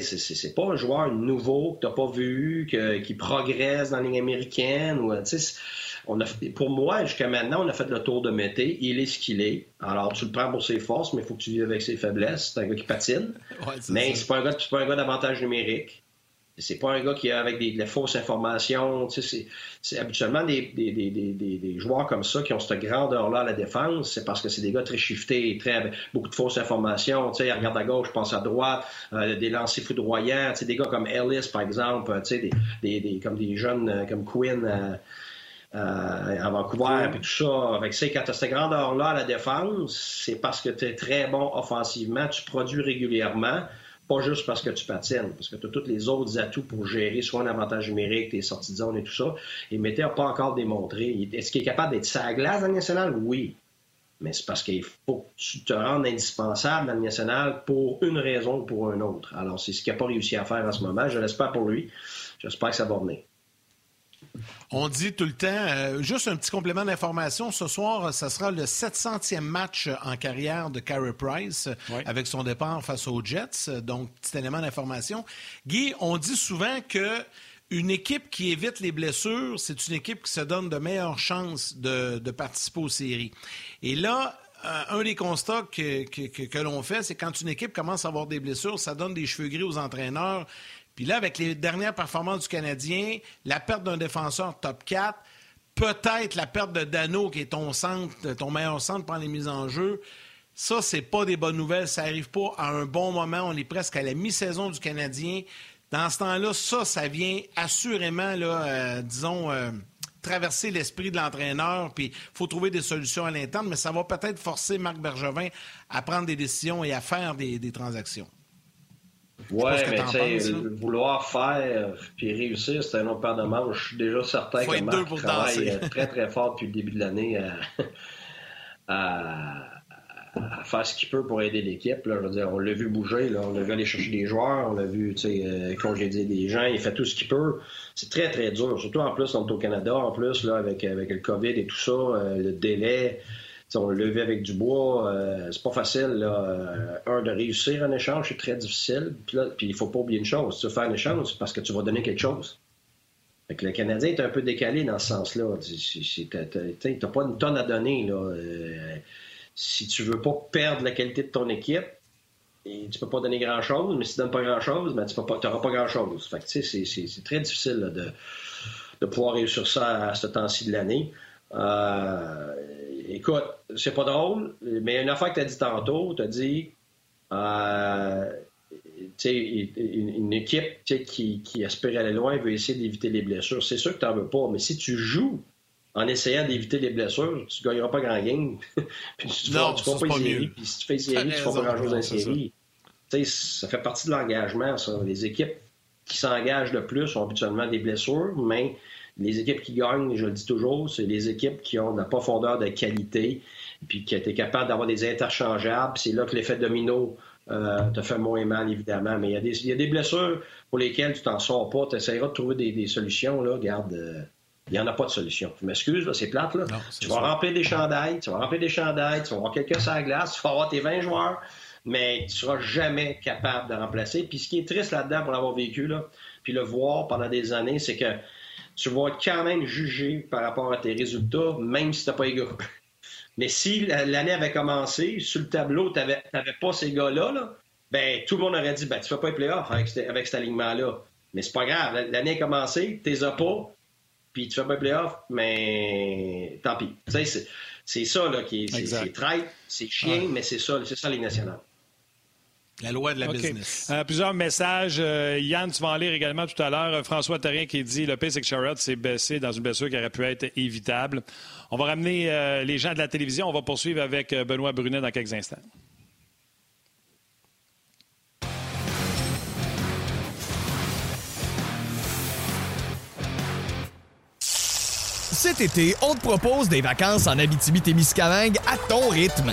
c'est pas un joueur nouveau que t'as pas vu, qui progresse dans la ligne américaine. Ou, on a, pour moi, jusqu'à maintenant, on a fait le tour de Mété. Il est ce qu'il est. Alors, tu le prends pour ses forces, mais il faut que tu vives avec ses faiblesses. C'est un gars qui patine. mais c'est pas un gars, pas un gars d'avantage numérique. C'est pas un gars qui a avec des, fausses informations. c'est habituellement des, des, des, joueurs comme ça qui ont cette grandeur-là à la défense. C'est parce que c'est des gars très shiftés, très beaucoup de fausses informations. Tu sais, regarde à gauche, pense à droite, euh, des lancers foudroyants. Des gars comme Ellis, par exemple, tu sais, des, comme des jeunes euh, comme Quinn. Euh, à Vancouver, puis tout ça, quand tu as cette grandeur-là à la défense, c'est parce que tu es très bon offensivement, tu produis régulièrement, pas juste parce que tu patines, parce que tu as tous les autres atouts pour gérer soit un avantage numérique, tes sorties de zone et tout ça. Et Mété n'a pas encore démontré. Est-ce qu'il est capable d'être sa glace dans national? Oui. Mais c'est parce qu'il faut que tu te rendes indispensable dans le national pour une raison ou pour une autre. Alors, c'est ce qu'il n'a pas réussi à faire en ce moment. Je l'espère pour lui. J'espère que ça va venir. On dit tout le temps, euh, juste un petit complément d'information, ce soir, ce sera le 700e match en carrière de Carey Price avec son départ face aux Jets. Donc, petit élément d'information. Guy, on dit souvent que une équipe qui évite les blessures, c'est une équipe qui se donne de meilleures chances de, participer aux séries. Et là, euh, un des constats que, que l'on fait, c'est quand une équipe commence à avoir des blessures, ça donne des cheveux gris aux entraîneurs. Puis là, avec les dernières performances du Canadien, la perte d'un défenseur top 4, peut-être la perte de Dano, qui est ton centre, ton meilleur centre pendant les mises en jeu, ça, c'est pas des bonnes nouvelles. Ça arrive pas à un bon moment. On est presque à la mi-saison du Canadien. Dans ce temps-là, ça, ça vient assurément, là, euh, disons, euh, traverser l'esprit de l'entraîneur. Puis il faut trouver des solutions à l'interne, mais ça va peut-être forcer Marc Bergevin à prendre des décisions et à faire des transactions. Oui, mais tu sais, vouloir faire puis réussir, c'est un autre paire de manches. Je suis déjà certain que Marc travaille euh, très, très fort depuis le début de l'année à, faire ce qu'il peut pour aider l'équipe. Je veux dire, on l'a vu bouger, là. on l'a vu aller chercher des joueurs, on l'a vu euh, congédier des gens, il fait tout ce qu'il peut. C'est très, très dur, surtout en plus, on est au Canada, en plus, là, avec, avec le COVID et tout ça, euh, le délai on le levé avec du bois, euh, c'est pas facile. Là. Euh, un, de réussir un échange, c'est très difficile. Puis, là, il faut pas oublier une chose. Tu veux faire un échange, parce que tu vas donner quelque chose. Le Canadien est un peu décalé dans ce sens-là. Tu n'as pas une tonne à donner. Là. Euh, si tu veux pas perdre la qualité de ton équipe, et tu peux pas donner grand-chose, mais si tu donnes pas grand-chose, ben, tu n'auras pas, grand-chose. Fait c'est très difficile de, de pouvoir réussir ça à ce temps-ci de l'année. Euh, écoute, c'est pas drôle, mais une affaire que tu as dit tantôt, tu as dit euh, une, équipe qui, qui aspire à aller loin veut essayer d'éviter les blessures. C'est sûr que tu n'en veux pas, mais si tu joues en essayant d'éviter les blessures, tu ne gagneras pas grand game. puis tu ne feras pas, pas série. Puis si tu fais série, tu ne feras pas grand-chose en série. Ça. ça fait partie de l'engagement, ça. Les équipes qui s'engagent le plus ont habituellement des blessures, mais les équipes qui gagnent, je le dis toujours, c'est les équipes qui ont de la profondeur de qualité, puis qui étaient capables d'avoir des interchangeables. C'est là que l'effet domino euh, te fait moins mal, évidemment. Mais il y, a des, il y a des blessures pour lesquelles tu t'en sors pas. Tu essaieras de trouver des, solutions. Là. Regarde, euh, il n'y en a pas de solution. Je m'excuse, c'est plate. Là. tu vas remplir des chandails, tu vas remplir des chandails, tu vas avoir quelqu'un sur la glace, tu vas avoir tes 20 joueurs, mais tu ne seras jamais capable de remplacer. Puis ce qui est triste là-dedans pour l'avoir vécu, là, puis le voir pendant des années, c'est que tu vas quand même juger par rapport à tes résultats, même si tu n'as pas les gars. Mais si l'année avait commencé, sur le tableau, tu n'avais pas ces gars-là, ben, tout le monde aurait dit ben, tu ne fais pas les playoffs avec, avec cet alignement-là. Mais c'est pas grave. L'année a commencé, tu les as pas, puis tu fais pas les playoffs, mais tant pis. C'est ça là, qui est, c'est traite, c'est chien, mais c'est ça, c'est ça les nationales. La loi de la business. Euh, plusieurs messages. Euh, Yann, tu vas en lire également tout à l'heure. Euh, François Terrien qui dit le Pace Charlotte s'est baissé dans une blessure qui aurait pu être évitable. On va ramener les gens de la télévision. On va poursuivre avec Benoît Brunet dans quelques instants. Cet été, on te propose des vacances en Abitibi-Témiscamingue à ton rythme.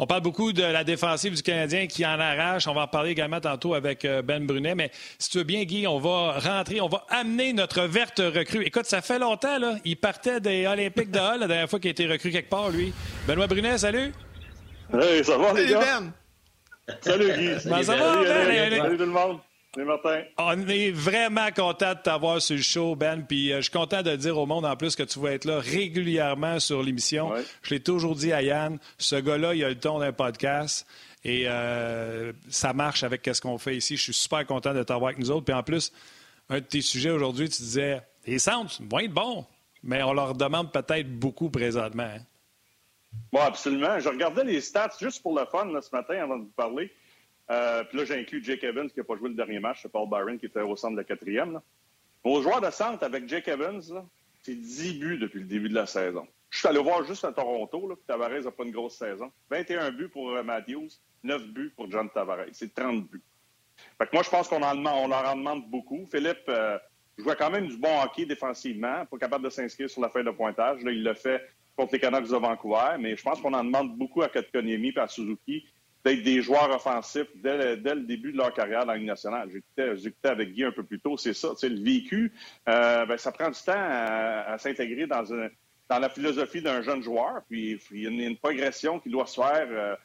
On parle beaucoup de la défensive du Canadien qui en arrache. On va en parler également tantôt avec euh, Ben Brunet. Mais si tu veux bien, Guy, on va rentrer, on va amener notre verte recrue. Écoute, ça fait longtemps, là. Il partait des Olympiques de Hall la dernière fois qu'il a été recru quelque part, lui. Benoît Brunet, salut. Hey, ça va, les gars? Ben. Salut, Guy. Ben, ça va, ben, salut tout le monde. On est vraiment content de t'avoir sur le show, Ben. Puis euh, je suis content de dire au monde en plus que tu vas être là régulièrement sur l'émission. Je l'ai toujours dit à Yann, ce gars-là, il a le ton d'un podcast. Et euh, ça marche avec ce qu'on fait ici. Je suis super content de t'avoir avec nous autres. Puis en plus, un de tes sujets aujourd'hui, tu disais les centres vont être bons, mais on leur demande peut-être beaucoup présentement. Hein. Oui, absolument. Je regardais les stats juste pour le fun ce matin avant de vous parler. Euh, puis là, j'inclus Jake Evans qui n'a pas joué le dernier match. C'est Paul Byron qui était au centre de la quatrième. Au joueur de centre avec Jake Evans, c'est 10 buts depuis le début de la saison. Je suis allé voir juste à Toronto, là, puis Tavares n'a pas une grosse saison. 21 buts pour euh, Matthews, 9 buts pour John Tavares. C'est 30 buts. Fait que moi, je pense qu'on on leur en demande beaucoup. Philippe euh, jouait quand même du bon hockey défensivement, pas capable de s'inscrire sur la feuille de pointage. Là, il l'a fait contre les Canucks de Vancouver, mais je pense qu'on en demande beaucoup à Kotkaniemi et à Suzuki d'être des joueurs offensifs dès le, début de leur carrière dans la Ligue nationale. J'écoutais avec Guy un peu plus tôt, c'est ça. Le vécu, euh, ben, ça prend du temps à, s'intégrer dans, la philosophie d'un jeune joueur. Puis il y a une, progression qui doit se faire, euh,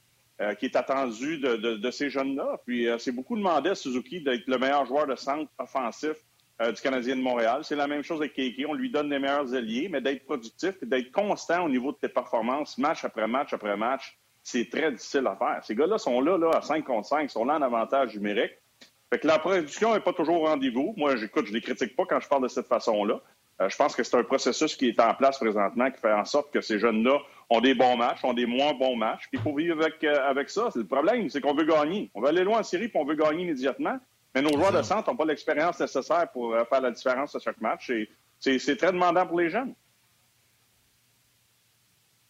euh, qui est attendue de, ces jeunes-là. Puis c'est beaucoup demandé à Suzuki d'être le meilleur joueur de centre offensif du Canadien de Montréal. C'est la même chose avec Keiki. On lui donne les meilleurs alliés, mais d'être productif et d'être constant au niveau de tes performances, match après match après match c'est très difficile à faire. Ces gars-là sont là, là, à 5 contre 5, sont là en avantage numérique. Fait que la production n'est pas toujours au rendez-vous. Moi, j'écoute, je les critique pas quand je parle de cette façon-là. Euh, je pense que c'est un processus qui est en place présentement qui fait en sorte que ces jeunes-là ont des bons matchs, ont des moins bons matchs. Puis il faut vivre avec, euh, avec ça. Le problème, c'est qu'on veut gagner. On veut aller loin en série puis on veut gagner immédiatement. Mais nos joueurs de centre n'ont pas l'expérience nécessaire pour euh, faire la différence à chaque match. Et c'est très demandant pour les jeunes.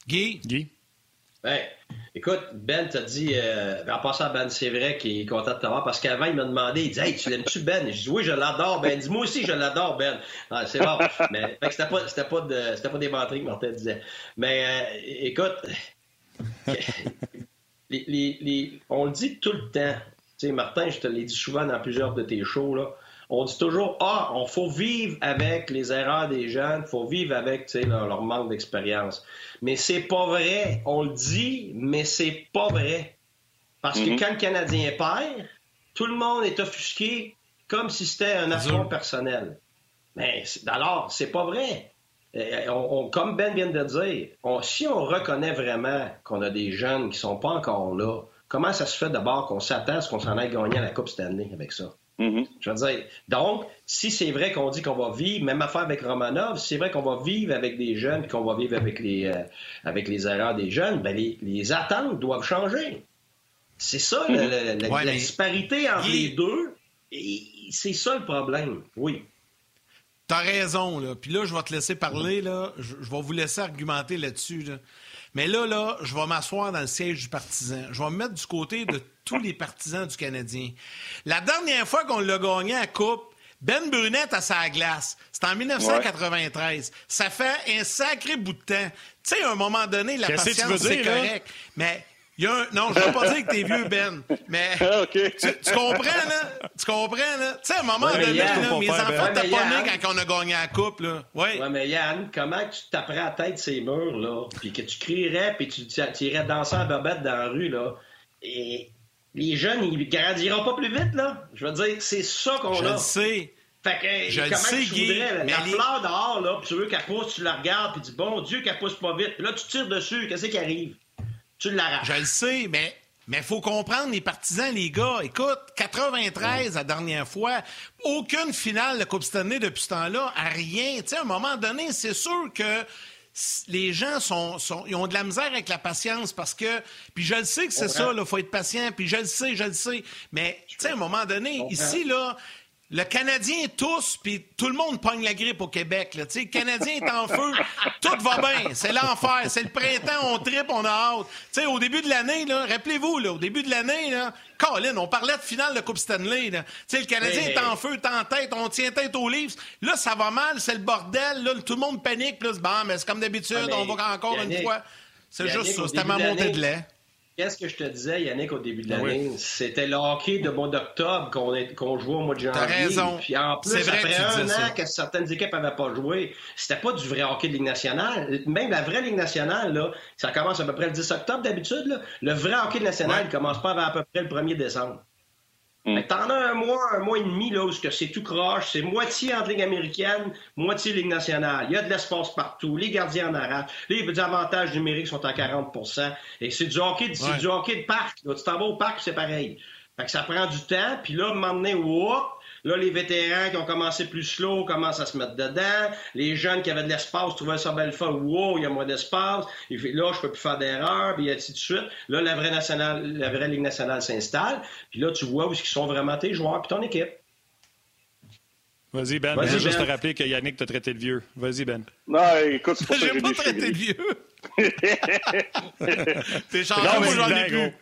Guy? Guy? Ben, écoute, Ben t'a dit, euh, en passant à Ben, c'est vrai qu'il est content de t'avoir parce qu'avant, il m'a demandé, il dit, hey, tu l'aimes-tu Ben? Je dis, oui, je l'adore, Ben. Il dit, moi aussi, je l'adore, Ben. Ah, c'est bon. Mais, c'était pas, c'était pas, c'était pas des menteries que Martin disait. Mais, euh, écoute, on le dit tout le temps. Tu sais, Martin, je te l'ai dit souvent dans plusieurs de tes shows, là on dit toujours Ah, on faut vivre avec les erreurs des jeunes, il faut vivre avec leur, leur manque d'expérience. Mais c'est pas vrai. On le dit, mais c'est pas vrai. Parce que mhm. quand le Canadien perd, tout le monde est offusqué comme si c'était un affront personnel. Mais alors, c'est pas vrai. On, comme Ben vient de dire, si on reconnaît vraiment qu'on a des jeunes qui sont pas encore là, comment ça se fait d'abord qu'on s'attend à ce qu'on s'en aille gagner à la Coupe Stanley avec ça? Mm-hmm. Je veux dire, donc, si c'est vrai qu'on dit qu'on va vivre, même affaire avec Romanov, si c'est vrai qu'on va vivre avec des jeunes, qu'on va vivre avec les, euh, avec les erreurs des jeunes, ben les, attentes doivent changer. C'est ça, mm-hmm. la, disparité entre les deux. C'est ça le problème, oui. T'as raison, là. Puis là, je vais te laisser parler, là. Je, vais vous laisser argumenter là-dessus, Mais là, là, je vais m'asseoir dans le siège du partisan. Je vais me mettre du côté de tous les partisans du Canadien. La dernière fois qu'on l'a gagné à Coupe, Ben Brunette à sa glace, c'était en 1993. Ça fait un sacré bout de temps. Tu sais, à un moment donné, la patience, c'est correct. Mais il y a un... Non, je ne veux pas dire que t'es vieux, Ben. Mais ah, tu, comprends, là? Tu comprends, là? Tu sais, à un moment donné, là, mes enfants ben. taponnaient quand on a gagné la coupe, là. Oui. Ouais, mais Yann, comment tu taperais à la tête ces murs, là? Puis que tu crierais, puis tu, tu irais danser en bobette dans la rue, là? Et les jeunes, ils grandiront pas plus vite, là. Je veux dire, c'est ça qu'on a. Je le sais. Fait que, je comment sais, tu voudrais, la fleur dehors, là, puis tu veux qu'elle pousse, tu la regardes, puis tu dis, bon Dieu, qu'elle pousse pas vite. Puis là, tu tires dessus, qu'est-ce qui arrive? Tu l'arraches. Je le sais, mais mais il faut comprendre, les partisans, les gars, écoute, 93 la dernière fois, aucune finale de Coupe Stanley depuis ce temps-là, à rien. Tu sais, à un moment donné, c'est sûr que les gens sont, ils ont de la misère avec la patience parce que. Puis je le sais que c'est ça, il faut être patient, puis je le sais, je le sais. Mais, tu sais, à un moment donné, ici, là, le Canadien tous, puis tout le monde pogne la grippe au Québec. Là. Le Canadien est en feu, tout va bien, c'est l'enfer, c'est le printemps, on tripe, on a hâte. au début de l'année, rappelez-vous, au début de l'année, Colin, on parlait de finale de Coupe Stanley. Là. Le Canadien est en feu, est en tête, on tient tête aux livres. Là, ça va mal, c'est le bordel, là, tout le monde panique. Là, bon, mais c'est comme d'habitude, on va encore une fois. C'est juste ça, c'était ma montée de lait. Qu'est-ce que je te disais, Yannick, au début de ah l'année? C'était le hockey de mois d'octobre qu'on jouait au mois de janvier. T'as raison. Puis en plus, après un an que certaines équipes n'avaient pas joué, c'était pas du vrai hockey de Ligue nationale. Même la vraie Ligue nationale, là, ça commence à peu près le 10 octobre d'habitude. Le vrai hockey de nationale ne commence pas avant à peu près le 1er décembre. Mm. T'en as un mois, un mois et demi, là, où c'est tout croche. C'est moitié entre Ligue américaine, moitié Ligue nationale. Il y a de l'espace partout. Les gardiens en arrachent. Les avantages numériques sont à 40% Et c'est du hockey, du hockey de parc. Tu t'en vas au parc, c'est pareil. Fait que ça prend du temps. Puis là, donné, whoop, Là, les vétérans qui ont commencé plus slow commencent à se mettre dedans. Les jeunes qui avaient de l'espace trouvaient ça belle fois. Wow, il y a moins d'espace. Là, je peux plus faire d'erreur, puis ainsi de suite. Là, la vraie nationale, la vraie Ligue nationale s'installe. Puis là, tu vois où ils sont vraiment tes joueurs puis ton équipe. Vas-y, Ben. Vas-y, juste ben. te rappeler que Yannick t'a traité de vieux. Vas-y, Ben. Non, écoute, c'est pas ça que j'ai pas traité de vieux. T'es chanceux, moi, j'en ai plus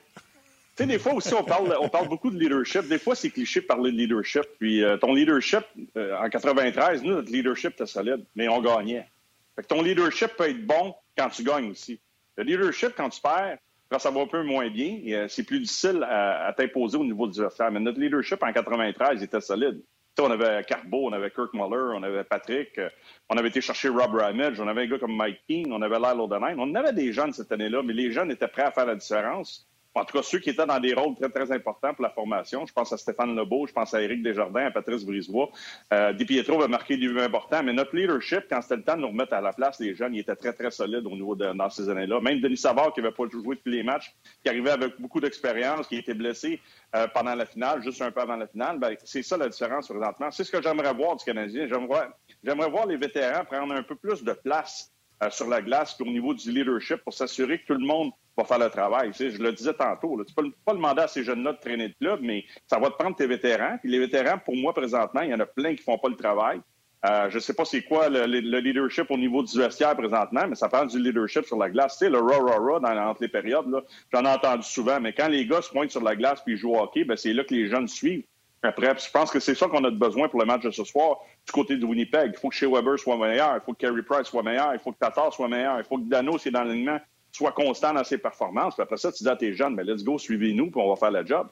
sais, des fois aussi, on parle, on parle beaucoup de leadership. Des fois, c'est cliché de parler de leadership. Puis euh, ton leadership, euh, en 93, nous, notre leadership était solide, mais on gagnait. Fait que ton leadership peut être bon quand tu gagnes aussi. Le leadership, quand tu perds, quand ça va un peu moins bien, euh, c'est plus difficile à, t'imposer au niveau du affaire. Mais notre leadership en 93 était solide. on avait Carbo, on avait Kirk Muller, on avait Patrick, on avait été chercher Rob Ramage, on avait un gars comme Mike King, on avait Lyle O'Donnell. On avait des jeunes cette année-là, mais les jeunes étaient prêts à faire la différence en tout cas ceux qui étaient dans des rôles très, très importants pour la formation. Je pense à Stéphane Lebeau, je pense à Éric Desjardins, à Patrice Brisebois. Euh, Di Pietro va marquer des buts importants, mais notre leadership, quand c'était le temps de nous remettre à la place, les jeunes, il était très, très solide au niveau de dans ces années-là. Même Denis Savard, qui n'avait pas joué tous les matchs, qui arrivait avec beaucoup d'expérience, qui était blessé euh, pendant la finale, juste un peu avant la finale, ben, c'est ça la différence présentement. C'est ce que j'aimerais voir du Canadien. J'aimerais voir les vétérans prendre un peu plus de place euh, sur la glace au niveau du leadership pour s'assurer que tout le monde va faire le travail. je le disais tantôt, là, tu peux pas demander à ces jeunes-là de traîner de club, mais ça va te prendre tes vétérans. Puis les vétérans, pour moi, présentement, il y en a plein qui font pas le travail. Euh, je sais pas c'est quoi le, leadership au niveau du vestiaire présentement, mais ça prend du leadership sur la glace. Tu sais, le ra-ra-ra dans, entre les périodes, j'en ai entendu souvent, mais quand les gars se pointent sur la glace puis jouent au hockey, ben, c'est là que les jeunes suivent. Après, je pense que c'est ça qu'on a besoin pour le match de ce soir du côté de Winnipeg. Il faut que Shea Weber soit meilleur, il faut que Carey Price soit meilleur, il faut que Tatar soit meilleur, il faut que Dano, c'est dans l'alignement, soit constant dans ses performances. Puis après ça, tu dis à tes jeunes, mais let's go, suivez-nous, puis on va faire le job.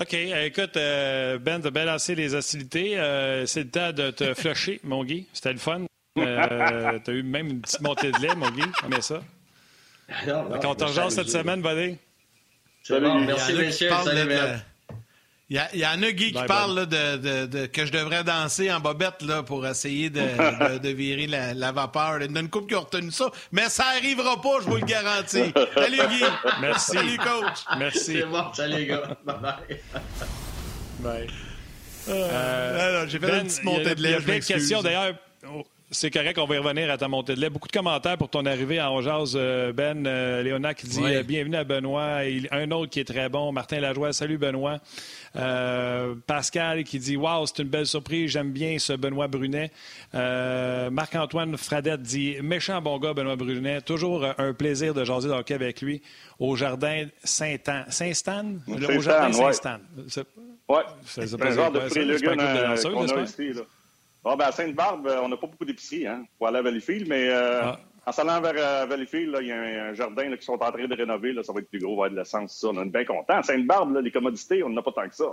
OK. Euh, écoute, euh, Ben, t'as bien lancé les hostilités. Euh, c'est le temps de te flusher, mon Guy. C'était le fun. t'as eu même une petite montée de lait, mon Guy. On ça. Non, non, on te rejoint cette semaine, buddy. Salut, merci, messieurs. Salut, Il y, en a, Guy, qui parle de, que je devrais danser en bobette là, pour essayer de, virer la, vapeur. Il y a une couple qui a retenu ça, mais ça n'arrivera pas, je vous le garantis. Salut, Guy. Merci. Salut, coach. Merci. C'est bon, salut, les gars. Bye-bye. Bye. Euh, J'ai fait une ben, petite montée de lait. Il y a plein de questions, d'ailleurs. C'est correct, on va y revenir à ta montée de lait. Beaucoup de commentaires pour ton arrivée à Ongeaz, euh, Ben. Euh, Léonard qui dit euh, Bienvenue à Benoît. Et un autre qui est très bon, Martin Lajoie. Salut Benoît. Pascal qui dit Waouh, c'est une belle surprise. J'aime bien ce Benoît Brunet. Marc-Antoine Fradette dit Méchant bon gars, Benoît Brunet. Toujours un plaisir de jaser de hockey avec lui au jardin Saint-Stan? Saint-Stan Au jardin Saint-Stan. Oui, c'est un genre de prélude qu'on a ici. Là. Ah, ben à Sainte-Barbe, euh, on n'a pas beaucoup d'épiceries hein, pour aller à Valleyfield, mais euh, ah. en s'allant vers euh, Valleyfield, il y a un, jardin là, qui sont en train de rénover. Là, ça va être plus gros, va y avoir de l'essence, ça. On est bien content. À Sainte-Barbe, les commodités, on n'en a pas tant que ça.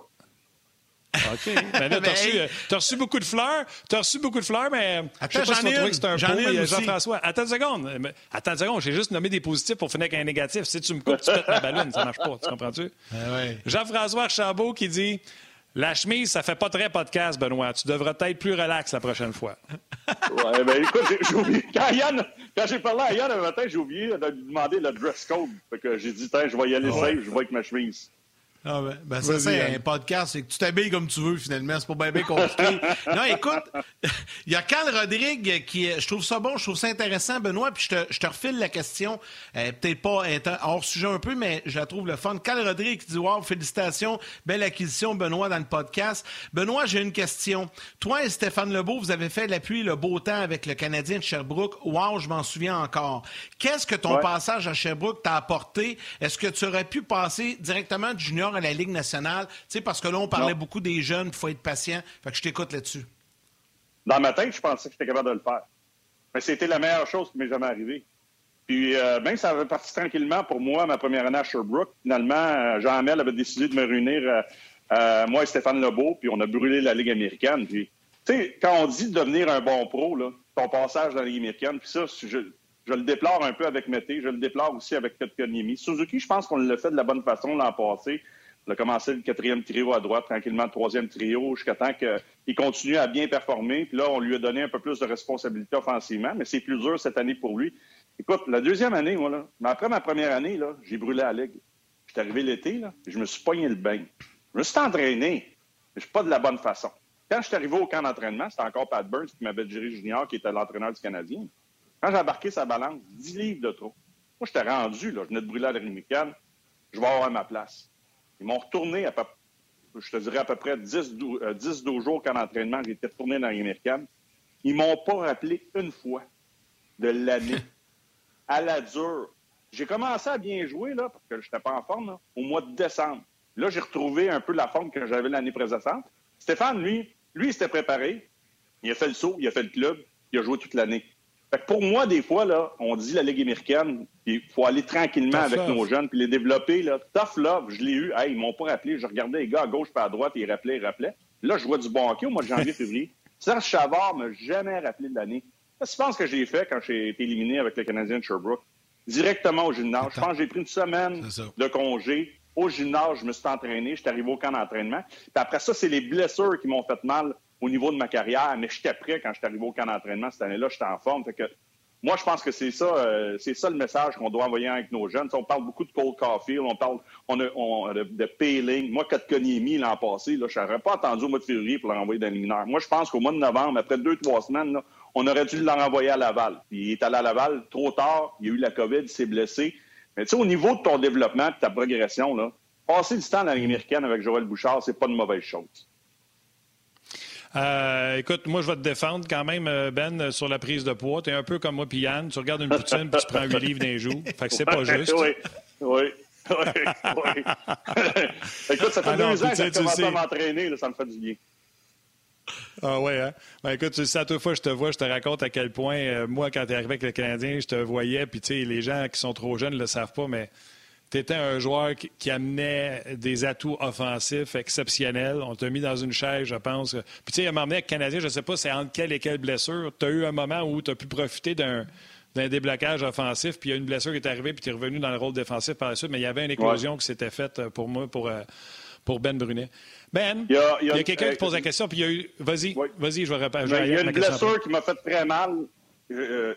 OK. Ben là, t'as reçu, as reçu beaucoup de fleurs. T'as reçu beaucoup de fleurs, mais Attends, je sais pas si que c'est un pot, Jean-François. Attends une seconde. Attends une seconde. J'ai juste nommé des positifs pour finir avec un négatif. Si tu me coupes, tu pètes ma ballonne. Ça marche pas. Tu comprends-tu? Ah ouais. Jean-François Chabot qui dit la chemise, ça fait pas très podcast, Benoît. Tu devrais être plus relax la prochaine fois. ouais, ben écoute, j'ai oublié. Quand, Yann, quand j'ai parlé à Yann un matin, j'ai oublié de lui demander le dress code. Fait que j'ai dit, je vais y aller safe, je vais avec ma chemise. Ah ben, ben ça, c'est un podcast. C'est que tu t'habilles comme tu veux, finalement. C'est pas bien, bien compliqué. non, écoute, il y a Carl Rodrigue qui. Je trouve ça bon, je trouve ça intéressant, Benoît, puis je te, je te refile la question. Euh, peut-être pas hors sujet un peu, mais je la trouve le fun. Carl Rodrigue qui dit Wow, félicitations, belle acquisition, Benoît, dans le podcast. Benoît, j'ai une question. Toi et Stéphane Lebeau, vous avez fait l'appui, le beau temps avec le Canadien de Sherbrooke. Wow, je m'en souviens encore. Qu'est-ce que ton passage à Sherbrooke t'a apporté? Est-ce que tu aurais pu passer directement du junior à la Ligue nationale? Tu sais, parce que là, on parlait beaucoup des jeunes, il faut être patient. Fait que je t'écoute là-dessus. Dans ma tête, je pensais que j'étais capable de le faire. Mais c'était la meilleure chose qui m'est jamais arrivée. Puis, euh, ça avait parti tranquillement pour moi, ma première année à Sherbrooke. Finalement, euh, Jean Hamel avait décidé de me réunir, euh, moi et Stéphane Lebeau, puis on a brûlé la Ligue américaine. Puis, tu sais, quand on dit de devenir un bon pro, là, ton passage dans la Ligue américaine, puis ça, je, je le déplore un peu avec Mété, je le déplore aussi avec Kotkaniemi. Suzuki, je pense qu'on l'a fait de la bonne façon l'an passé. On a commencé le quatrième trio à droite, tranquillement le troisième trio, jusqu'à temps qu'il continue à bien performer. Puis là, on lui a donné un peu plus de responsabilité offensivement, mais c'est plus dur cette année pour lui. Écoute, la deuxième année, moi, là, mais après ma première année, là, j'ai brûlé la ligue. J'étais arrivé l'été, là, je me suis pogné le bain. Je me suis entraîné, mais je pas de la bonne façon. Quand je suis arrivé au camp d'entraînement, c'était encore Pat Burns qui m'avait dirigé junior, qui était l'entraîneur du Canadien. Quand j'ai embarqué sa balance, 10 livres de trop. Moi, j'étais rendu, là, je venais de brûler la Rimicane, je vais avoir ma place. Ils m'ont retourné à peu, je te dirais à peu près 10-12 euh, jours qu'en entraînement, j'étais retourné dans l'américaine. Ils m'ont pas rappelé une fois de l'année. à la dure. J'ai commencé à bien jouer, là, parce que je n'étais pas en forme, au mois de décembre. Là, j'ai retrouvé un peu la forme que j'avais l'année précédente. Stéphane, lui, lui, il s'était préparé. Il a fait le saut, il a fait le club, il a joué toute l'année pour moi, des fois, là, on dit la Ligue américaine, il faut aller tranquillement avec nos jeunes, puis les développer. Là. Tough love, je l'ai eu. Hey, ils m'ont pas rappelé. Je regardais les gars à gauche pas à droite, ils rappelaient, ils rappelaient. Là, je vois du bon hockey au mois de janvier, février. Serge Chavard m'a jamais rappelé de l'année. Que tu penses que j'ai fait quand j'ai été éliminé avec le Canadien de Sherbrooke? Directement au gymnase. Je pense que j'ai pris une semaine de congé. Au gymnase, je me suis entraîné. Je suis arrivé au camp d'entraînement. Puis après ça, c'est les blessures qui m'ont fait mal au niveau de ma carrière, mais j'étais prêt quand je suis arrivé au camp d'entraînement cette année-là, j'étais en forme. Moi, je pense que c'est ça, euh, c'est ça le message qu'on doit envoyer avec nos jeunes. on parle beaucoup de Cold Caulfield, on parle on, on de, de Payling. Moi, l'an passé, je n'aurais pas attendu au mois de février pour le renvoyer dans les mineurs. Moi, je pense qu'au mois de novembre, après deux, trois semaines, on aurait dû le renvoyer à Laval. Il est allé à Laval trop tard, il y a eu la COVID, il s'est blessé. Mais tu sais, au niveau de ton développement, de ta progression, passer du temps dans l'américaine avec Joël Bouchard, c'est pas une mauvaise chose. Euh, écoute, moi, je vais te défendre quand même, euh, Ben, sur la prise de poids. Tu es un peu comme moi, puis Yann. Tu regardes une poutine, puis tu prends huit livres d'un jour. Fait que c'est pas juste. Oui, oui. Oui, oui. écoute, ça fait ah deux ans que j'ai commencé à m'entraîner, ça me fait du bien. Ah ouais, hein? Ben, écoute, tu sais, à toute fois je te vois, je te raconte à quel point, euh, moi, quand tu es arrivé avec le Canadien, je te voyais, puis tu sais, les gens qui sont trop jeunes ne le savent pas, mais tu étais un joueur qui, amenait des atouts offensifs exceptionnels. On t'a mis dans une chaise, je pense. Puis tu sais, à un moment donné, avec Canadien, je ne sais pas c'est entre quelle et quelle blessure. Tu as eu un moment où tu as pu profiter d'un déblocage offensif, puis il y a une blessure qui est arrivée, puis tu es revenu dans le rôle défensif par la suite, mais il y avait une éclosion qui s'était faite pour moi, pour, euh, pour Ben Brunet. Ben, il y a, quelqu'un qui pose la question, puis il y a eu. Vas-y, vas-y, je vais répondre. Il y a une blessure qui m'a fait très mal. Euh,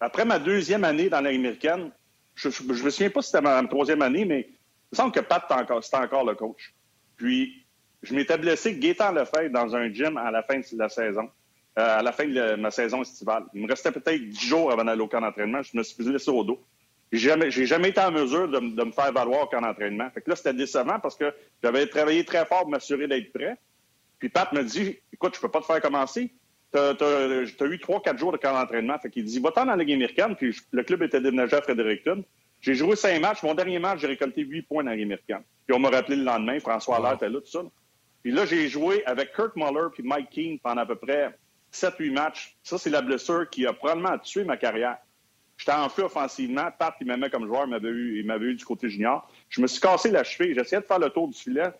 après ma deuxième année dans l'américaine, je me souviens pas si c'était ma, troisième année, mais il me semble que Pat, c'était encore, le coach. Puis, je m'étais blessé Gaétan Lefebvre dans un gym à la fin de la saison, euh, à la fin de ma saison estivale. Il me restait peut-être dix jours avant d'aller au camp d'entraînement. Je me suis blessé au dos. J'ai jamais, jamais été en mesure de, me faire valoir au camp d'entraînement. Fait que là, c'était décevant parce que j'avais travaillé très fort pour m'assurer d'être prêt. Puis Pat me dit Écoute, je peux pas te faire commencer. Tu as, eu trois, quatre jours de camp d'entraînement. Fait qu'il dit Va-t'en dans la Ligue américaine. Puis le club était déménagé à Fredericton. J'ai joué cinq matchs. Mon dernier match, j'ai récolté huit points dans la Ligue américaine. Puis on m'a rappelé le lendemain. François Allaire était là, tout ça. Puis là, j'ai joué avec Kurt Muller puis Mike King pendant à peu près 7-8 matchs. Ça, c'est la blessure qui a probablement tué ma carrière. J'étais en feu offensivement. Pat, qui m'aimait comme joueur, m'avait eu, il m'avait eu du côté junior. Je me suis cassé la cheville. J'essayais de faire le tour du filet.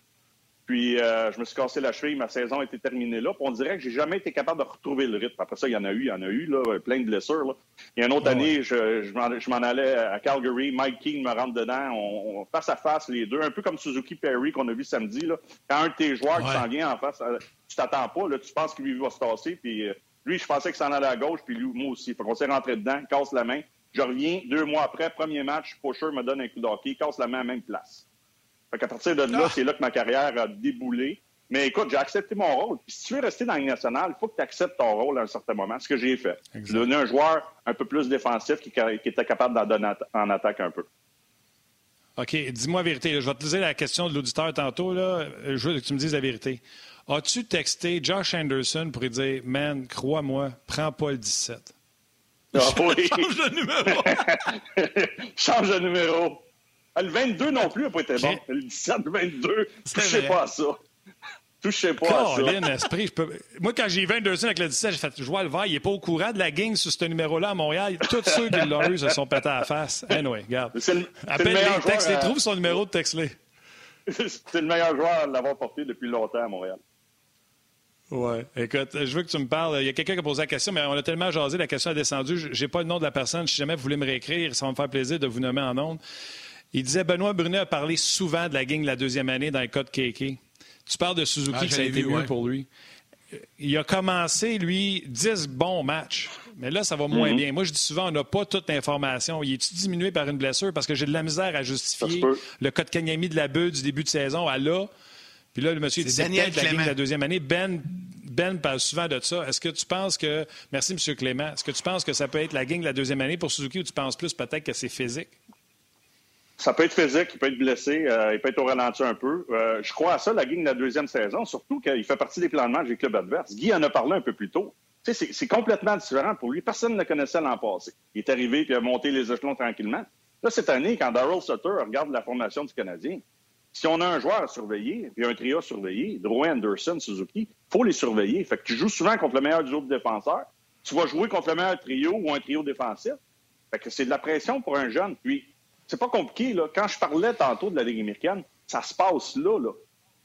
Puis euh, je me suis cassé la cheville, ma saison était terminée là. Puis on dirait que j'ai jamais été capable de retrouver le rythme. Après ça, il y en a eu, il y en a eu, là, plein de blessures. Là. Il y a une autre ah année, je, je m'en allais à Calgary, Mike King me rentre dedans, on, face à face les deux, un peu comme Suzuki Perry qu'on a vu samedi. Là. Quand un de tes joueurs qui s'en vient en face, euh, tu t'attends pas, là, tu penses qu'il va se tasser, puis euh, lui, je pensais qu'il s'en allait à gauche, puis lui, moi aussi. Fait qu'on s'est rentré dedans, casse la main. Je reviens deux mois après, premier match, Pusher me donne un coup d'hockey, casse la main à la même place. Fait qu'à partir de là, ah. c'est là que ma carrière a déboulé. Mais écoute, j'ai accepté mon rôle. Puis si tu veux rester dans le national, il faut que tu acceptes ton rôle à un certain moment. Ce que j'ai fait. J'ai donné un joueur un peu plus défensif qui, était capable d'en donner en attaque un peu. OK. Dis-moi la vérité. Je vais te poser la question de l'auditeur tantôt. Là. Je veux que tu me dises la vérité. As-tu texté Josh Anderson pour lui dire Man, crois-moi, prends pas le 17? Ah, Change de numéro. Change de numéro. Ah, le 22 non plus n'a pas été bon. Le 17, le 22, touchez pas à ça. Touchez pas à ça. esprit, Moi, quand j'ai 22 avec le 17, j'ai fait je vois le vert, il n'est pas au courant de la gang sur ce numéro-là à Montréal. Tous ceux qui l'ont eu se sont pétés à la face. Anyway, regarde. Appelle les textes, les trouve son numéro de texte-les. C'est le meilleur joueur à l'avoir porté depuis longtemps à Montréal. Oui. Écoute, je veux que tu me parles. Il y a quelqu'un qui a posé la question, mais on a tellement jasé, la question a descendu. Je n'ai pas le nom de la personne. Si jamais vous voulez me réécrire, ça va me faire plaisir de vous nommer en nom. Il disait Benoît Brunet a parlé souvent de la gang de la deuxième année dans le cas de KK. Tu parles de Suzuki, ah, ça a été mieux pour lui. Il a commencé, lui, 10 bons matchs. Mais là, ça va moins mm-hmm. bien. Moi, je dis souvent, on n'a pas toute l'information. Il est diminué par une blessure? Parce que j'ai de la misère à justifier le cas de Kanyami de la bulle du début de saison à là. Puis là, le monsieur dit c'est peut-être la ligne de la deuxième année. Ben, ben parle souvent de ça. Est-ce que tu penses que. Merci, M. Clément. Est-ce que tu penses que ça peut être la gang de la deuxième année pour Suzuki ou tu penses plus peut-être que c'est physique? Ça peut être physique, il peut être blessé, euh, il peut être au ralenti un peu. Euh, je crois à ça, la gang de la deuxième saison, surtout qu'il fait partie des plans de match des clubs adverses. Guy en a parlé un peu plus tôt. C'est complètement différent pour lui. Personne ne le connaissait l'an passé. Il est arrivé et a monté les échelons tranquillement. Là, cette année, quand Darrell Sutter regarde la formation du Canadien, si on a un joueur à surveiller, puis un trio à surveiller, Drouin, Anderson, Suzuki, faut les surveiller. Fait que tu joues souvent contre le meilleur duo de défenseurs. Tu vas jouer contre le meilleur trio ou un trio défensif. Fait que c'est de la pression pour un jeune. Puis, c'est pas compliqué, là. Quand je parlais tantôt de la Ligue américaine, ça se passe là, là.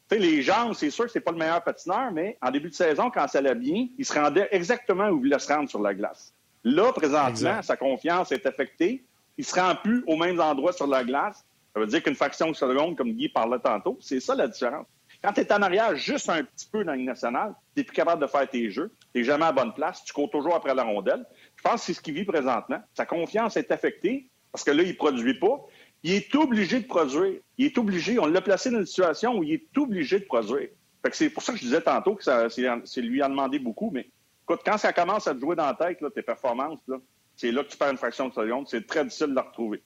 Tu sais, les jambes, c'est sûr que c'est pas le meilleur patineur, mais en début de saison, quand ça allait bien, il se rendait exactement où il voulait se rendre sur la glace. Là, présentement, sa confiance est affectée. Il se rend plus au même endroit sur la glace. Ça veut dire qu'une fraction de seconde, comme Guy parlait tantôt, c'est ça la différence. Quand tu es en arrière juste un petit peu dans la nationale, tu n'es plus capable de faire tes jeux, tu n'es jamais à bonne place, tu cours toujours après la rondelle. Je pense que c'est ce qu'il vit présentement. Sa confiance est affectée parce que là, il ne produit pas. Il est obligé de produire. Il est obligé. On l'a placé dans une situation où il est obligé de produire. c'est pour ça que je disais tantôt que c'est lui en demander beaucoup. Mais écoute, quand ça commence à te jouer dans la tête, tes performances, c'est là que tu perds une fraction de seconde. C'est très difficile de la retrouver.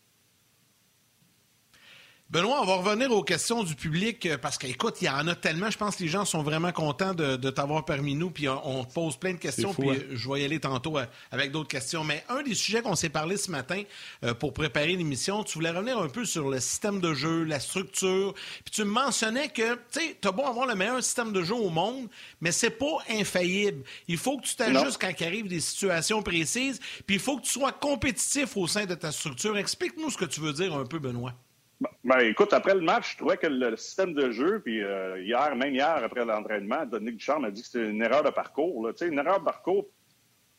Benoît, on va revenir aux questions du public euh, parce qu'écoute, il y en a tellement. Je pense que les gens sont vraiment contents de, t'avoir parmi nous. Puis on, pose plein de questions. puis hein? je vais y aller tantôt euh, avec d'autres questions. Mais un des sujets qu'on s'est parlé ce matin euh, pour préparer l'émission, tu voulais revenir un peu sur le système de jeu, la structure. Puis tu mentionnais que, tu sais, t'as beau avoir le meilleur système de jeu au monde, mais c'est pas infaillible. Il faut que tu t'ajustes quand il arrive des situations précises. Puis il faut que tu sois compétitif au sein de ta structure. Explique-nous ce que tu veux dire un peu, Benoît. Ben, écoute, après le match, je trouvais que le système de jeu, puis euh, hier, même hier, après l'entraînement, Dominique Ducharme m'a dit que c'était une erreur de parcours. sais, Une erreur de parcours,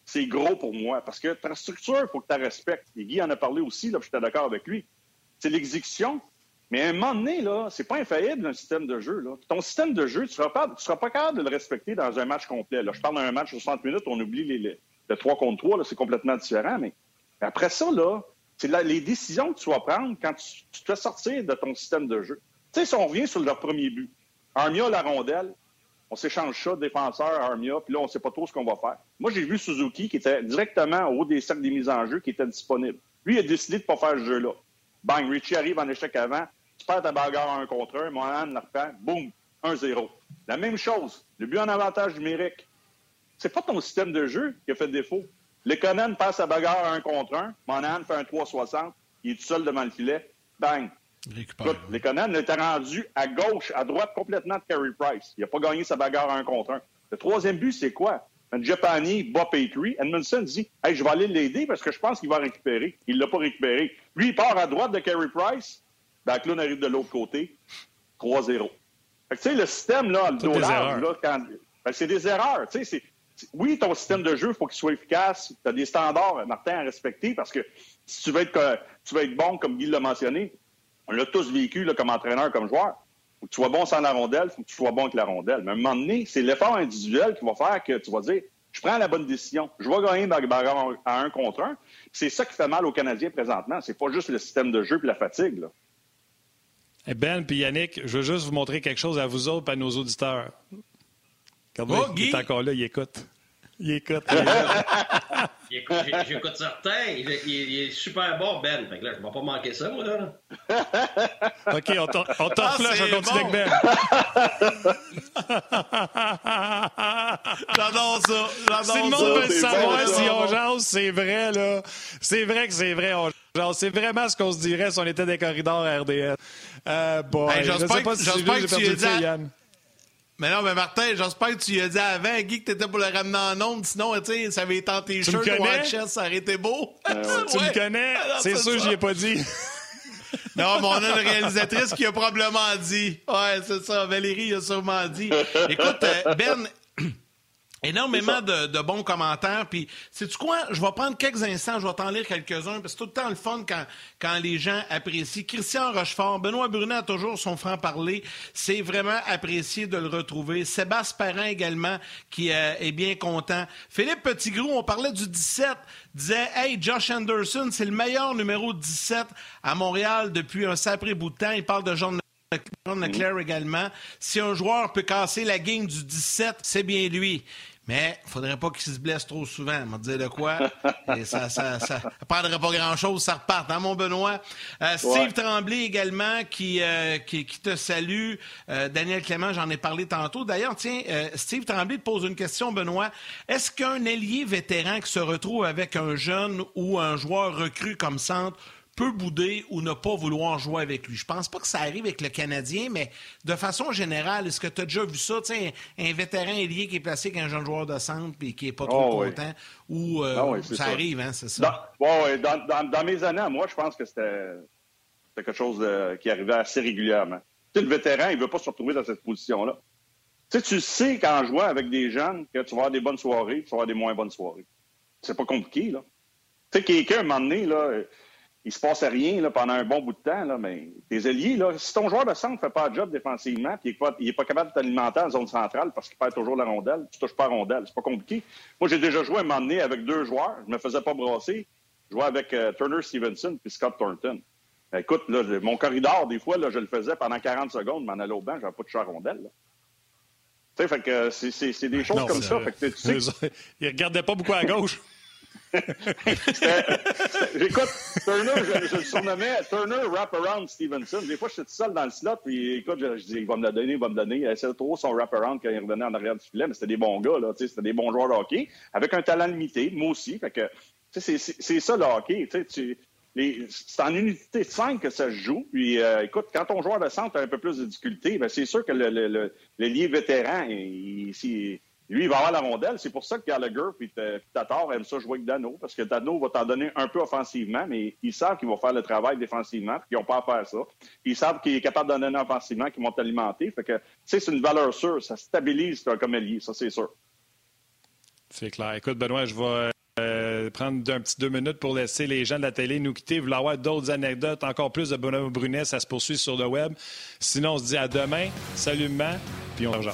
c'est gros pour moi, parce que ta structure, il faut que tu la respectes. Et Guy en a parlé aussi, là, j'étais d'accord avec lui. C'est l'exécution. Mais à un moment donné, là, c'est pas infaillible un système de jeu. Là. Ton système de jeu, tu seras pas, tu seras pas capable de le respecter dans un match complet. Là. Je parle d'un match de 60 minutes, on oublie les, les, le 3 contre 3, c'est complètement différent. Mais après ça, là, c'est les décisions que tu vas prendre quand tu, te fais sortir de ton système de jeu. Tu sais, si on revient sur leur premier but, Armia la rondelle, on s'échange ça, défenseur, Armia, puis là, on ne sait pas trop ce qu'on va faire. Moi, j'ai vu Suzuki qui était directement au haut des cercles des mises en jeu, qui était disponible. Lui, il a décidé de ne pas faire ce jeu-là. Bang, Richie arrive en échec avant, tu perds ta bagarre un contre un, Mohan la reprend, boum, 1-0. La même chose, le but en avantage numérique. C'est pas ton système de jeu qui a fait défaut. Lekonen passe sa bagarre un contre un, Monahan fait un 3-60, il est tout seul devant le filet, bang, Écoute, Lekonen était rendu à gauche, à droite complètement de Carey Price. Il n'a pas gagné sa bagarre un contre un. Le troisième but, c'est quoi? Un Japani bat Petrie. Edmondson dit Hey, je vais aller l'aider parce que je pense qu'il va récupérer. Il ne l'a pas récupéré. Lui, il part à droite de Carey Price. Ben, Clown arrive de l'autre côté. 3-0. Tu sais, le système, là, le dos là, quand... ben, c'est des erreurs. Tu sais, oui, ton système de jeu, il faut qu'il soit efficace. Tu as des standards, Martin, à respecter parce que si tu veux être, bon, comme Guy l'a mentionné, on l'a tous vécu comme entraîneur, comme joueur. Faut que tu sois bon sans la rondelle, faut que tu sois bon avec la rondelle. Mais à un moment donné, c'est l'effort individuel qui va faire que tu vas dire je prends la bonne décision. Je vais gagner à un contre un. C'est ça qui fait mal aux Canadiens présentement. C'est pas juste le système de jeu et la fatigue. Là. Eh ben puis Yannick, je veux juste vous montrer quelque chose à vous autres et à nos auditeurs. Regardez, oh, il est encore là, il écoute. Il écoute. J'écoute certains. Il, il, est super bon, Ben. Fait que là, je ne vais pas manquer ça, moi, là. OK, on t'en ah, on continue avec Ben. J'adore ça. Si le monde veut savoir si on jase, c'est vrai, là. C'est vrai que c'est vrai. On C'est vraiment ce qu'on se dirait si on était des corridors RDS. Euh, bon, hey, je sais pas si que tu as dit... Yann. Mais non, mais Martin, j'espère que tu lui as dit avant, Guy, que t'étais pour le ramener en onde. Sinon, tu sais, ça avait été en t-shirt ou ça aurait été beau. Euh, tu me connais? Ah, c'est sûr, j'y ai pas dit. non, mais on a une réalisatrice qui a probablement dit. Ouais, c'est ça. Valérie a sûrement dit. Écoute, euh, Ben, Énormément de, bons commentaires. Puis, sais-tu quoi? Je vais prendre quelques instants, je vais t'en lire quelques-uns, parce que c'est tout le temps le fun quand, quand les gens apprécient. Christian Rochefort, Benoît Brunet a toujours son franc-parler. C'est vraiment apprécié de le retrouver. Sébastien Parent également, qui euh, est bien content. Philippe Petitgrou, on parlait du 17, disait Hey, Josh Anderson, c'est le meilleur numéro 17 à Montréal depuis un sacré bout de temps. Il parle de John Leclerc également. Si un joueur peut casser la game du 17, c'est bien lui. Mais il faudrait pas qu'il se blesse trop souvent. m'a dire de quoi. Et ça, ça, ça prendrait pas grand-chose, ça repart. Hein, mon Benoît? Euh, Steve Tremblay également qui, euh, qui, te salue. Euh, Daniel Clément, j'en ai parlé tantôt. D'ailleurs, tiens, Steve Tremblay te pose une question, Benoît. Est-ce qu'un ailier vétéran qui se retrouve avec un jeune ou un joueur recru comme centre peut bouder ou ne pas vouloir jouer avec lui. Je pense pas que ça arrive avec le Canadien, mais de façon générale, est-ce que tu as déjà vu ça? Un, un vétéran ailier qui est placé avec un jeune joueur de centre et qui n'est pas trop oh, content? Ou euh, ah ça, arrive, hein, c'est ça? Dans, dans, mes années, moi, je pense que c'était quelque chose qui arrivait assez régulièrement. Tu le vétéran, il ne veut pas se retrouver dans cette position-là. Tu sais, tu sais qu'en jouant avec des jeunes, que tu vas avoir des bonnes soirées, tu vas avoir des moins bonnes soirées. C'est pas compliqué, là. Tu sais, quelqu'un, à un moment donné, là, il se passe rien là, pendant un bon bout de temps, là, mais tes alliés, là, si ton joueur de centre ne fait pas de job défensivement, puis il n'est pas, capable de t'alimenter en zone centrale parce qu'il perd toujours la rondelle, tu touches pas la rondelle. C'est pas compliqué. Moi, j'ai déjà joué un moment donné avec deux joueurs. Je me faisais pas brasser. Je jouais avec euh, Turner Stevenson puis Scott Thornton. Ben, écoute, là, mon corridor, des fois, là, je le faisais pendant 40 secondes, m'en allais au banc, j'avais pas de à rondelle. Tu sais, fait que c'est des choses comme ça. Fait que, tu sais... Il regardait pas beaucoup à gauche. Écoute, Turner, je, le surnommais Turner Wraparound Stevenson. Des fois, je suis seul dans le slot, puis écoute, je, dis, il va me la donner, il va me donner. Il essaie trop son wraparound quand il revenait en arrière du filet, mais c'était des bons gars, là, c'était des bons joueurs de hockey, avec un talent limité, moi aussi. Fait que, c'est ça le hockey. C'est en unité de 5 que ça se joue. Puis, euh, écoute, quand ton joueur de centre a un peu plus de difficultés, ben, c'est sûr que le, le, le, le vétéran, il, il, lui, il va avoir la rondelle. C'est pour ça que Gallagher et Tatar aiment ça jouer avec Dano, parce que Dano va t'en donner un peu offensivement, mais ils savent qu'il va faire le travail défensivement, qu'ils n'ont pas à faire ça. Ils savent qu'il est capable d'en donner offensivement, qu'ils vont t'alimenter. Fait que, tu sais, c'est une valeur sûre. Ça stabilise comme ailier, ça, c'est sûr. C'est clair. Écoute, Benoît, je vais euh, euh, prendre un petit deux minutes pour laisser les gens de la télé nous quitter. Vous avoir d'autres anecdotes, encore plus de Benoît Brunet, ça se poursuit sur le web. Sinon, on se dit à demain. Salutement, puis on rejoint.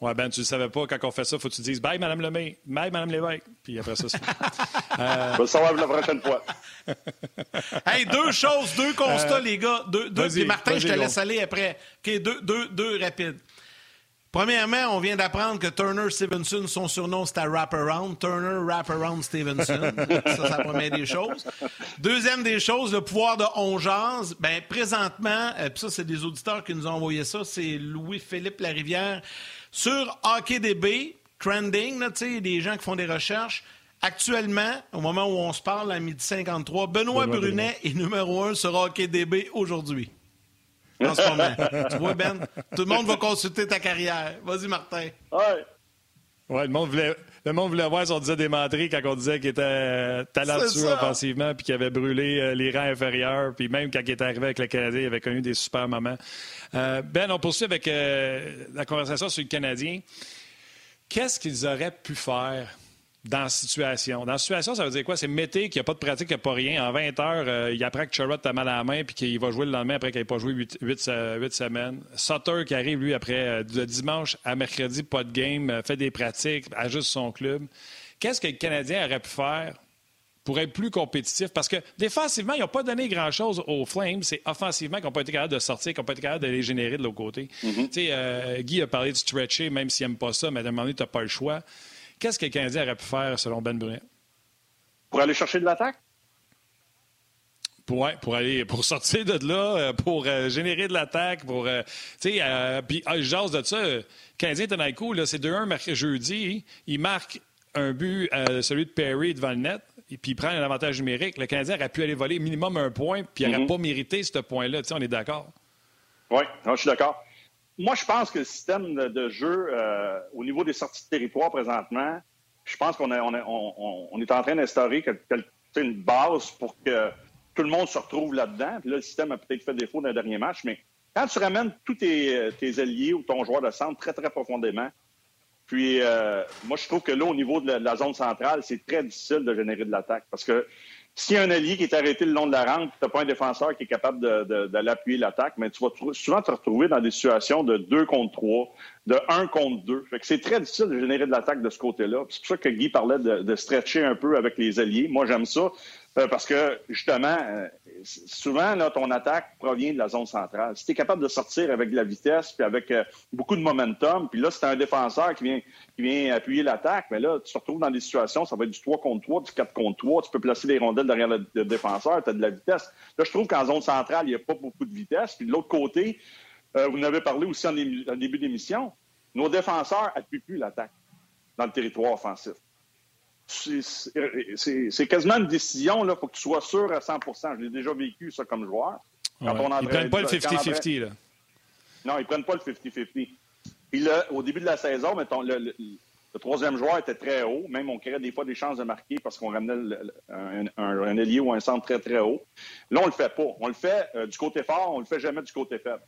Ouais, Ben, tu ne savais pas, quand on fait ça, faut que tu dises Bye, Madame Lemay, bye, Madame Lévesque. Puis après ça, c'est. euh... Je vais savoir la prochaine fois. hey, deux choses, deux constats, euh, les gars. Deux, deux, Martin, je te laisse aller après. OK, deux, deux, deux rapides. Premièrement, on vient d'apprendre que Turner Stevenson, son surnom, c'était Wraparound. Turner Wraparound Stevenson. ça, c'est la première des choses. Deuxième des choses, le pouvoir de Ongeance. Ben, présentement, euh, ça, c'est des auditeurs qui nous ont envoyé ça, c'est Louis-Philippe Larivière. Sur HockeyDB, trending, là, des gens qui font des recherches. Actuellement, au moment où on se parle, à midi 53, Benoît, Brunet est numéro un sur HockeyDB aujourd'hui. En ce moment. tu vois, Ben? Tout le monde va consulter ta carrière. Vas-y, Martin. Ouais. Ouais, le monde voulait, le monde voulait voir si on disait des menteries quand on disait qu'il était euh, talentueux offensivement puis qu'il avait brûlé euh, les rangs inférieurs. Puis même quand il était arrivé avec le Canadien, il avait connu des super moments. Euh, ben, on poursuit avec la conversation sur le Canadien. Qu'est-ce qu'ils auraient pu faire dans la situation. Dans la situation, ça veut dire quoi? C'est Mété qui n'a pas de pratique, qui n'a pas rien. En 20 heures, il apprend que Charlotte a mal à la main puis qu'il va jouer le lendemain après qu'il n'ait pas joué 8, 8, semaines. Sutter qui arrive, lui, après de dimanche à mercredi, pas de game, fait des pratiques, ajuste son club. Qu'est-ce que le Canadien aurait pu faire pour être plus compétitif? Parce que défensivement, ils n'ont pas donné grand-chose aux Flames. C'est offensivement qu'ils n'ont pas été capables de sortir, qu'ils n'ont pas été capables de les générer de l'autre côté. Mm-hmm. Guy a parlé de stretcher, même s'il n'aime pas ça, mais à un moment donné, tu n'as pas le choix. Qu'est-ce que le Canadien aurait pu faire, selon Ben Brunet? Pour aller chercher de l'attaque? Pour, pour aller pour sortir de là, euh, pour euh, générer de l'attaque, pour euh, tu sais, puis ah, je jase de ça. Le Canadien Tanaiko, là, c'est 2-1 jeudi, il marque un but, celui de Perry devant le net, et puis il prend un avantage numérique. Le Canadien aurait pu aller voler minimum un point, puis il n'aurait mm-hmm. pas mérité ce point-là. Tu sais, on est d'accord? Oui, je suis d'accord moi, je pense que le système de, jeu euh, au niveau des sorties de territoire présentement, je pense qu'on on, on, est en train d'instaurer une base pour que tout le monde se retrouve là-dedans. Puis là, le système a peut-être fait défaut dans le dernier match, mais quand tu ramènes tous tes, alliés ou ton joueur de centre très, très profondément, puis euh, moi, je trouve que là, au niveau de la zone centrale, c'est très difficile de générer de l'attaque parce que a un allié qui est arrêté le long de la rampe, tu n'as pas un défenseur qui est capable d'aller appuyer l'attaque, mais tu vas souvent te retrouver dans des situations de 2 contre 3, de 1 contre 2. c'est très difficile de générer de l'attaque de ce côté-là. C'est pour ça que Guy parlait de, de, stretcher un peu avec les alliés. Moi, j'aime ça. Euh, parce que, justement, euh, souvent, là, ton attaque provient de la zone centrale. Si tu es capable de sortir avec de la vitesse puis avec euh, beaucoup de momentum, puis là, c'est un défenseur qui vient, qui vient appuyer l'attaque, mais là, tu te retrouves dans des situations, ça va être du 3 contre 3, du 4 contre 3, tu peux placer les rondelles derrière le, défenseur, tu as de la vitesse. Là, je trouve qu'en zone centrale, il n'y a pas beaucoup de vitesse. Puis de l'autre côté, vous en avez parlé aussi en, en début d'émission, nos défenseurs n'appuient plus l'attaque dans le territoire offensif c'est quasiment une décision. Il faut que tu sois sûr à 100% Je l'ai déjà vécu, ça, comme joueur. Quand ils ne prennent pas le 50-50. Non, ils ne prennent pas le 50-50. Puis là, au début de la saison, mettons, le, troisième joueur était très haut. Même on créait des fois des chances de marquer parce qu'on ramenait un, un, ailier ou un centre très, très haut. Là, on le fait pas. On le fait euh, du côté fort, on le fait jamais du côté faible.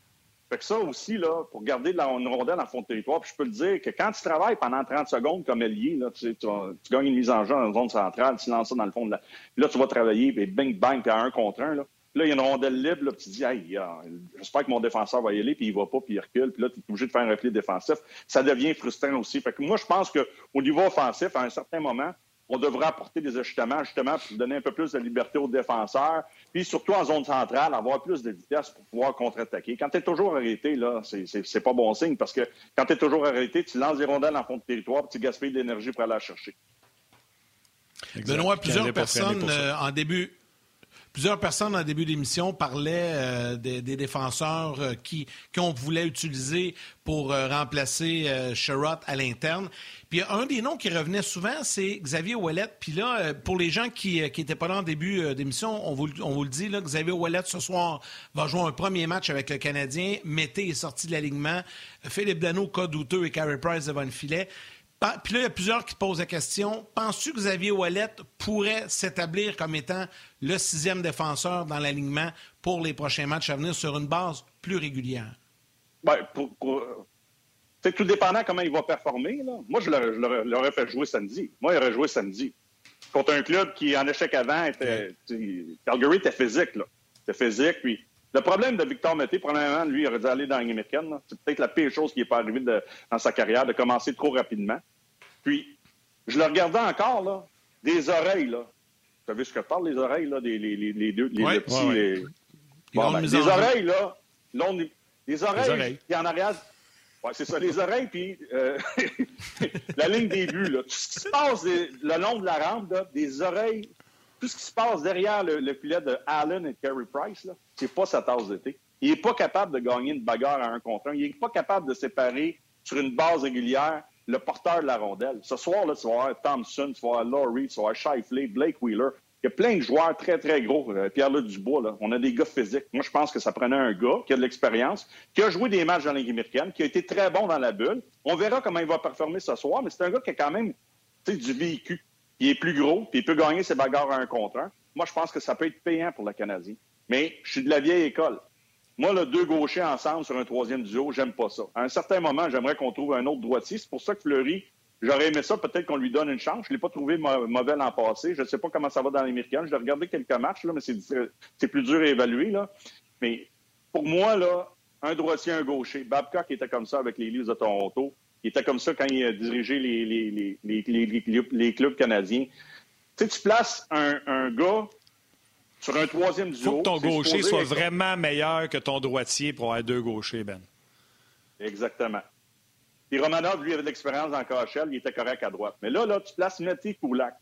Fait que ça aussi, là, pour garder la, une rondelle en fond de territoire, puis je peux le dire que quand tu travailles pendant 30 secondes comme ailier, là, tu, gagnes une mise en jeu dans la zone centrale, tu lances ça dans le fond de la. Là, tu vas travailler, puis bang, bang, puis à un contre un. Là, là il y a une rondelle libre, puis tu dis, hey, j'espère que mon défenseur va y aller, puis il va pas, puis il recule, puis là, tu es obligé de faire un repli défensif. Ça devient frustrant aussi. Fait que moi, je pense qu'au niveau offensif, à un certain moment, on devrait apporter des ajustements, justement, pour donner un peu plus de liberté aux défenseurs, puis surtout en zone centrale, avoir plus de vitesse pour pouvoir contre-attaquer. Quand tu es toujours arrêté, là, c'est pas bon signe, parce que quand tu es toujours arrêté, tu lances des rondelles en fond de territoire, puis tu gaspilles de l'énergie pour aller la chercher. Benoît, plusieurs personnes euh, en début plusieurs personnes en début d'émission parlaient des, défenseurs qui qu'on voulait utiliser pour remplacer Sherrod à l'interne. Puis un des noms qui revenait souvent, c'est Xavier Ouellet. Puis là, euh, pour les gens qui n'étaient euh, pas là en début euh, d'émission, on vous, on vous le dit, là, Xavier Ouellet, ce soir, va jouer un premier match avec le Canadien. Mété est sorti de l'alignement. Philippe Dano, cas douteux et Carey Price devant le filet. Puis là, il y a plusieurs qui posent la question. Penses-tu que Xavier Ouellet pourrait s'établir comme étant le sixième défenseur dans l'alignement pour les prochains matchs à venir sur une base plus régulière? Bien, pour, c'est tout dépendant comment il va performer. Là. Moi, je l'aurais fait jouer samedi. Moi, il aurait joué samedi. Contre un club qui, en échec avant, était. Calgary était physique, là. C'était physique. Puis, le problème de Victor Mété, premièrement, lui, il aurait dû aller dans l'américaine. C'est peut-être la pire chose qui n'est pas arrivée dans sa carrière, de commencer trop rapidement. Puis, je le regardais encore, là, des oreilles, là. Vous savez ce que parle, les oreilles, là, des, les, les, les deux, les, petits. Les... Bon, ben, les oreilles, là, les oreilles, oreilles. qui en arrière, oui, c'est ça, les oreilles, puis euh, la ligne des buts. Là. Tout ce qui se passe le long de la rampe, des oreilles, tout ce qui se passe derrière le, filet de Allen et Kerry Price, c'est pas sa tasse d'été. Il n'est pas capable de gagner une bagarre à un contre un. Il n'est pas capable de séparer sur une base régulière le porteur de la rondelle. Ce soir, là, tu vas avoir Thompson, tu vas avoir Laurie, tu vas avoir Shifley, Blake Wheeler. Il y a plein de joueurs très, très gros. Euh, Pierre-Luc Dubois, on a des gars physiques. Moi, je pense que ça prenait un gars qui a de l'expérience, qui a joué des matchs dans Ligue américaine, qui a été très bon dans la bulle. On verra comment il va performer ce soir, mais c'est un gars qui a quand même du véhicule. Il est plus gros, puis il peut gagner ses bagarres à un contre un. Moi, je pense que ça peut être payant pour le Canadien. Mais je suis de la vieille école. Moi, le deux gauchers ensemble sur un troisième duo, j'aime pas ça. À un certain moment, j'aimerais qu'on trouve un autre droitier. C'est pour ça que Fleury J'aurais aimé ça, peut-être qu'on lui donne une chance. Je l'ai pas trouvé mauvais l'an passé. Je sais pas comment ça va dans l'américaine. Je l'ai regardé quelques matchs, là, mais c'est plus dur à évaluer. Là. Mais pour moi, là, un droitier, un gaucher. Babcock était comme ça avec les Leafs de Toronto. Il était comme ça quand il a dirigé les, les, les, les clubs canadiens. Tu sais, tu places un, un, gars sur un troisième duo. Il faut que ton gaucher soit vraiment meilleur que ton droitier pour avoir deux gauchers, Ben. Exactement. Puis Romanov, lui, avait de l'expérience en KHL, il était correct à droite. Mais là, là, tu places Métis Koulak.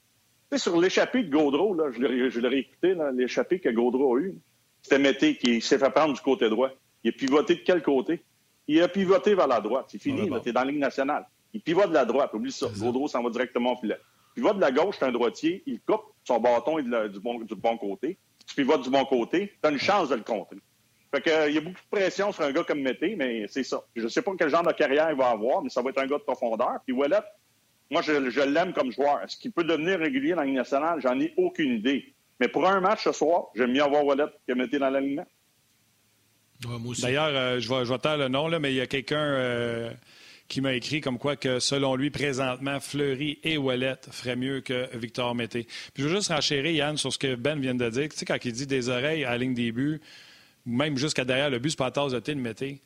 Tu sais, sur l'échappée de Gaudreau, là, je l'ai réécouté, l'échappée que Gaudreau a eue, c'était Métis qui s'est fait prendre du côté droit. Il a pivoté de quel côté? Il a pivoté vers la droite. C'est fini, tu es dans la Ligue nationale. Il pivote de la droite, oublie ça. Gaudreau s'en va directement au filet. Il pivote de la gauche, c'est un droitier, il coupe, son bâton est du, bon, du bon côté. Tu pivotes du bon côté, tu as une chance de le contrer. Fait que, il y a beaucoup de pression sur un gars comme Mété, mais c'est ça. Je ne sais pas quel genre de carrière il va avoir, mais ça va être un gars de profondeur. Puis Wallet, moi, je, l'aime comme joueur. Est-ce qu'il peut devenir régulier dans la Ligue nationale? J'en ai aucune idée. Mais pour un match ce soir, j'aime mieux avoir Wallet que Mété dans l'alignement. D'ailleurs, euh, je, vais, je taire le nom, là, mais il y a quelqu'un euh, qui m'a écrit comme quoi que, selon lui, présentement, Fleury et Wallet feraient mieux que Victor Mété. Puis je veux juste renchérir, Yann, sur ce que Ben vient de dire. Tu sais, quand il dit des oreilles à la ligne des buts, même jusqu'à derrière le but, c'est pas la tasse de Mété.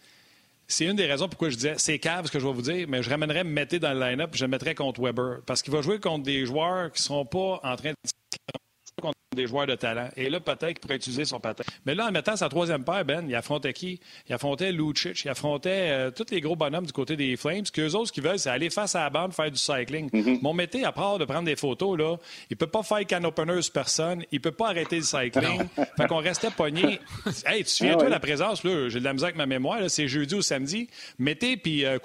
C'est une des raisons pourquoi je disais c'est cave ce que je vais vous dire, mais je ramènerais Mété dans le line-up je le mettrais contre Weber. Parce qu'il va jouer contre des joueurs qui ne seront pas en train de contre des joueurs de talent. Et là, peut-être qu'il pourrait utiliser son patin. Mais là, en mettant sa troisième paire, Ben, il affrontait qui? Il affrontait Lucic, il affrontait euh, tous les gros bonhommes du côté des Flames. Ce qu'eux autres, ce qu'ils veulent, c'est aller face à la bande, faire du cycling. Mm-hmm. Mon métier, à part de prendre des photos, là, il peut pas faire can opener sur personne, il peut pas arrêter le cycling. fait qu'on restait pogné. hey, tu souviens-toi ah la présence, là, j'ai de la musique avec ma mémoire, c'est jeudi ou samedi. Mété puis euh,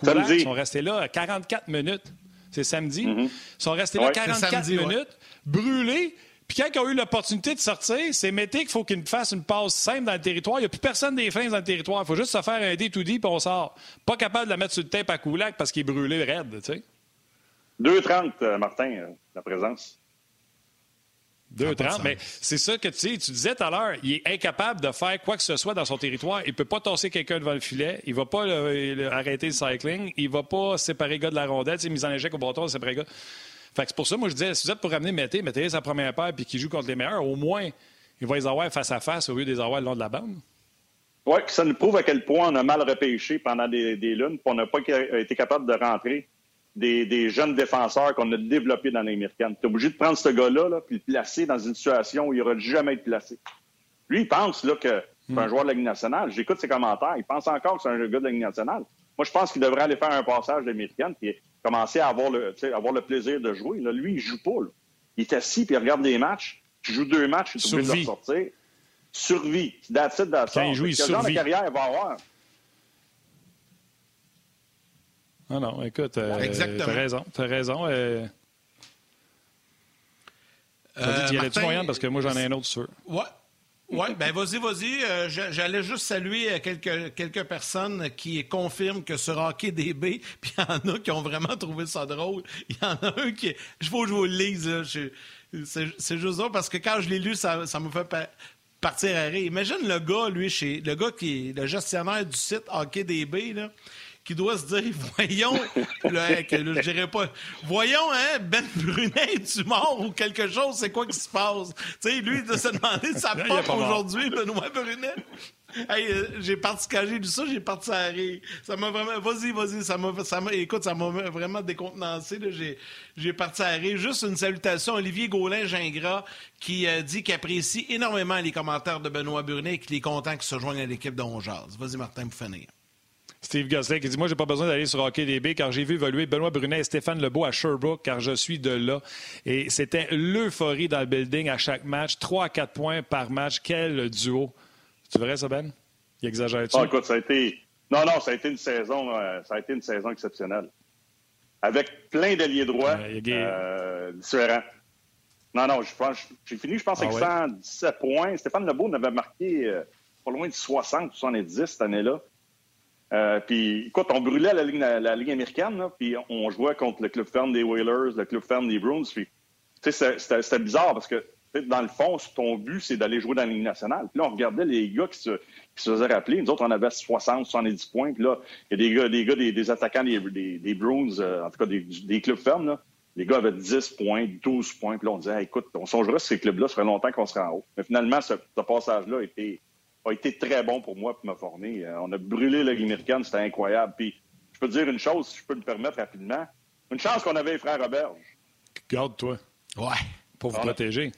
sont restés là 44 minutes. C'est samedi. Mm-hmm. Ils sont restés là 44 minutes, brûlés. Puis quand ils ont eu l'opportunité de sortir, c'est Mété qu'il faut qu'il fasse une passe simple dans le territoire. Il n'y a plus personne des Flames dans le territoire. Il faut juste se faire un D2D puis on sort. Pas capable de la mettre sur le tape à Koulak parce qu'il est brûlé raide, tu sais. 2,30, euh, Martin, euh, la présence. 2,30, mais c'est ça que tu sais, tu disais tout à l'heure, il est incapable de faire quoi que ce soit dans son territoire. Il peut pas tasser quelqu'un devant le filet, il va pas arrêter le cycling, il va pas séparer le gars de la rondelle, tu sais, mise en échec au bâton, séparer le gars. Fait que c'est pour ça, moi, je disais, si vous êtes pour ramener Mété, mettez sa première paire puis qu'il joue contre les meilleurs, au moins, il va les avoir face à face au lieu de les avoir le long de la bande. Oui, ça nous prouve à quel point on a mal repêché pendant des, lunes, puis on n'a pas été capable de rentrer des, jeunes défenseurs qu'on a développés dans l'américaine. Tu es obligé de prendre ce gars-là, là, puis le placer dans une situation où il n'aura jamais été placé. Lui, il pense là, que c'est un hmm. joueur de la Ligue nationale. J'écoute ses commentaires. Il pense encore que c'est un gars de la Ligue nationale. Moi, je pense qu'il devrait aller faire un passage d'américaine puis commencer à avoir le, avoir le plaisir de jouer. Là, lui, il joue pas. Il est assis puis il regarde des matchs. Tu joues deux matchs, tu es obligé de sortir. survie. That's it, that's Quand il joue, il Quel genre de survit. carrière il va avoir? Non, non, écoute, euh, Exactement. t'as raison, t'as raison. Euh... Euh, t'y allais-tu, Martin, Moyenne, parce que moi, j'en ai un autre sûr. Ouais. Oui, ben vas-y, vas-y. Euh, J'allais juste saluer euh, quelques, quelques personnes qui confirment que sur Hockey DB, puis il y en a qui ont vraiment trouvé ça drôle. Il y en a un qui... Je faut que je vous le lise. C'est juste ça, parce que quand je l'ai lu, ça, ça me fait pa- partir à rire. Imagine le gars, lui, chez le gars qui est le gestionnaire du site Hockey DB, là, qui doit se dire, voyons, là, que, là, je dirais pas, voyons, hein, Ben Brunet, es-tu mort ou quelque chose, c'est quoi qui se passe? Tu sais, lui, doit se demander sa mort. aujourd'hui, Benoît Brunet. Hey, euh, j'ai parti, quand j'ai lu ça, j'ai parti à rire. Ça m'a vraiment, vas-y, vas-y, ça m'a, ça m'a, écoute, ça m'a vraiment décontenancé. J'ai, j'ai parti à rire. Juste une salutation Olivier Gaulin-Gingras, qui euh, dit qu'il apprécie énormément les commentaires de Benoît Brunet et qu'il est content qu'il se joigne à l'équipe de. Vas-y, Martin, pour finir. Steve Gosselin qui dit Moi, j'ai pas besoin d'aller sur Hockey DB car j'ai vu évoluer Benoît Brunet et Stéphane Lebeau à Sherbrooke car je suis de là. Et c'était l'euphorie dans le building à chaque match. 3 à 4 points par match. Quel duo. Tu vrai, ça, Ben? Il exagère-tu? Ah, écoute, ça a été. Non, non, ça a été une saison, euh, ça a été une saison exceptionnelle. Avec plein d'alliés droits euh, différents. Non, non, j'ai fini, je pense, Ah avec ouais? 117 points. Stéphane Lebeau en avait marqué euh, pas loin de 60, 70 cette année-là. Euh, puis, écoute, on brûlait la Ligue, américaine, puis on jouait contre le club ferme des Whalers, le club ferme des Bruins. Puis, c'était- bizarre parce que, dans le fond, ton but, c'est d'aller jouer dans la Ligue nationale. Puis là, on regardait les gars qui se, faisaient rappeler. Nous autres, on avait 60, 70 points. Puis là, il y a des gars, des, gars, des, attaquants des, Bruins, euh, en tout cas des, clubs fermes. Les gars avaient 10 points, 12 points. Puis là, on disait, écoute, on songerait sur ces clubs-là, ça ferait longtemps qu'on serait en haut. Mais finalement, ce, ce passage-là été, a été très bon pour moi pour me former. Euh, on a brûlé la américaine, c'était incroyable. Puis, je peux te dire une chose, si je peux me permettre rapidement. Une chance qu'on avait les frères Roberge. Garde-toi Ouais. pour vous protéger.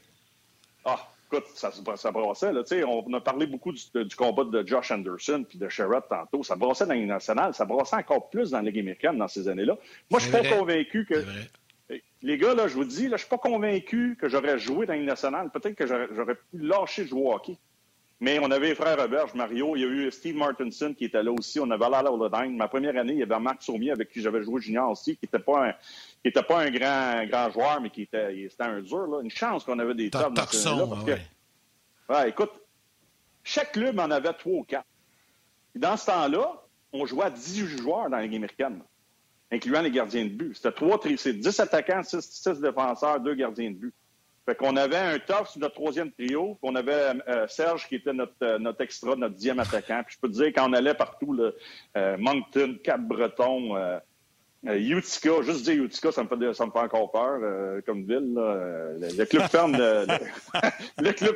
Ah, écoute, ça, ça brassait. Là. Tu sais, On a parlé beaucoup du, du combat de Josh Anderson puis de Sherrod tantôt. Ça brassait dans la Ligue nationale. Ça brassait encore plus dans la Ligue américaine dans ces années-là. Moi, je suis pas convaincu que. Les gars, là, je vous dis, là, je suis pas convaincu que j'aurais joué dans la Ligue nationale. Peut-être que j'aurais j'aurais pu lâcher de jouer au hockey. Mais on avait les frères Roberge, Mario, il y a eu Steve Martinson qui était là aussi. On avait Lala Oladine. Ma première année, il y avait Marc Saumier avec qui j'avais joué junior aussi, qui n'était pas un, qui était pas un grand, grand joueur, mais qui était, un dur. Là. Une chance qu'on avait des tops dans parce que- ouais. Ouais, écoute, chaque club en avait trois ou quatre. Dans ce temps-là, on jouait à 18 joueurs dans la Ligue américaine, incluant les gardiens de but. C'était trois, tri- c'est 10 attaquants, 6, défenseurs, deux gardiens de but. Fait qu'on avait un top sur notre troisième trio, puis on avait euh, Serge qui était notre, euh, notre extra, notre dixième attaquant. Puis je peux te dire, quand on allait partout, là, euh, Moncton, Cap-Breton, Utica, juste dire Utica, ça me fait, ça me fait encore peur comme ville. là. Le, le club ferme de, le, le club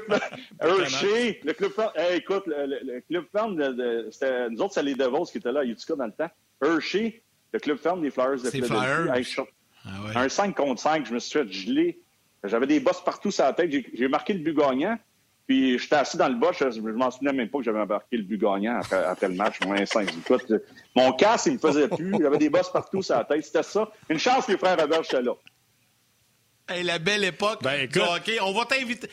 Hershey, le club ferme. hey, écoute, le, le- le club ferme de, nous autres, c'est les Devils qui étaient là à Utica dans le temps. Hershey, le club ferme des Flyers de Philadelphie. Hey, Ah ouais. un 5 contre 5, je me suis fait geler. J'avais des bosses partout sur la tête. J'ai- marqué le but gagnant. Puis j'étais assis dans le bas. Je, je m'en souvenais même pas que j'avais marqué le but gagnant après, après le match. Moins 5. Écoute, mon casque, il me faisait plus. J'avais des bosses partout sur la tête. C'était ça. Une chance que les frères Robert étaient là. Hey, la belle époque Ben, du écoute. hockey. On va t'inviter.